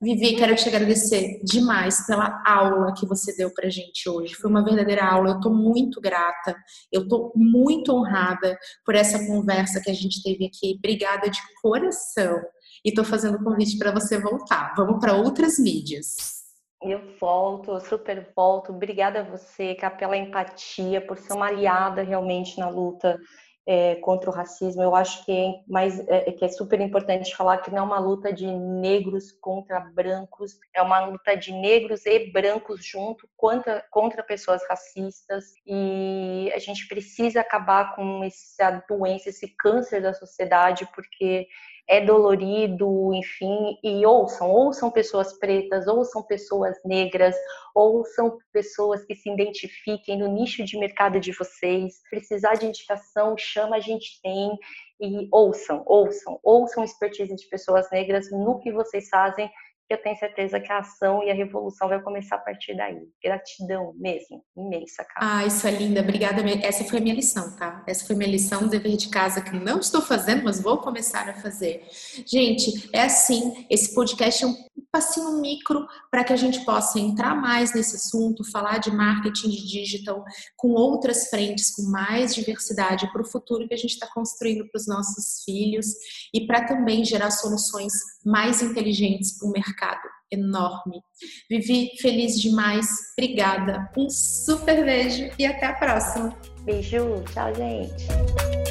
Vivi, quero te agradecer demais pela aula que você deu pra gente hoje. Foi uma verdadeira aula. Eu tô muito grata. Eu tô muito honrada por essa conversa que a gente teve aqui. Obrigada de coração. E tô fazendo o convite para você voltar. Vamos para outras mídias. Eu volto, eu super volto. Obrigada a você, Cá, pela empatia, por ser uma aliada realmente na luta é, contra o racismo. Eu acho que é, mais, é, que é super importante falar que não é uma luta de negros contra brancos, é uma luta de negros e brancos junto contra, contra pessoas racistas. E a gente precisa acabar com essa doença, esse câncer da sociedade, porque é dolorido, enfim, e ouçam, ouçam pessoas pretas, ouçam pessoas negras, ouçam pessoas que se identifiquem no nicho de mercado de vocês. Precisar de indicação, chama, a gente tem. E ouçam, ouçam, ouçam expertise de pessoas negras no que vocês fazem eu tenho certeza que a ação e a revolução vai começar a partir daí. Gratidão mesmo, imensa, cara. Ah, isso é linda, obrigada. Essa foi a minha lição, tá? Essa foi a minha lição, dever de casa que não estou fazendo, mas vou começar a fazer. Gente, é assim, esse podcast é um passinho micro para que a gente possa entrar mais nesse assunto, falar de marketing de digital com outras frentes, com mais diversidade para o futuro que a gente está construindo para os nossos filhos e para também gerar soluções mais inteligentes para o enorme. Vivi feliz demais, obrigada, um super beijo e até a próxima. Beijo, tchau, gente.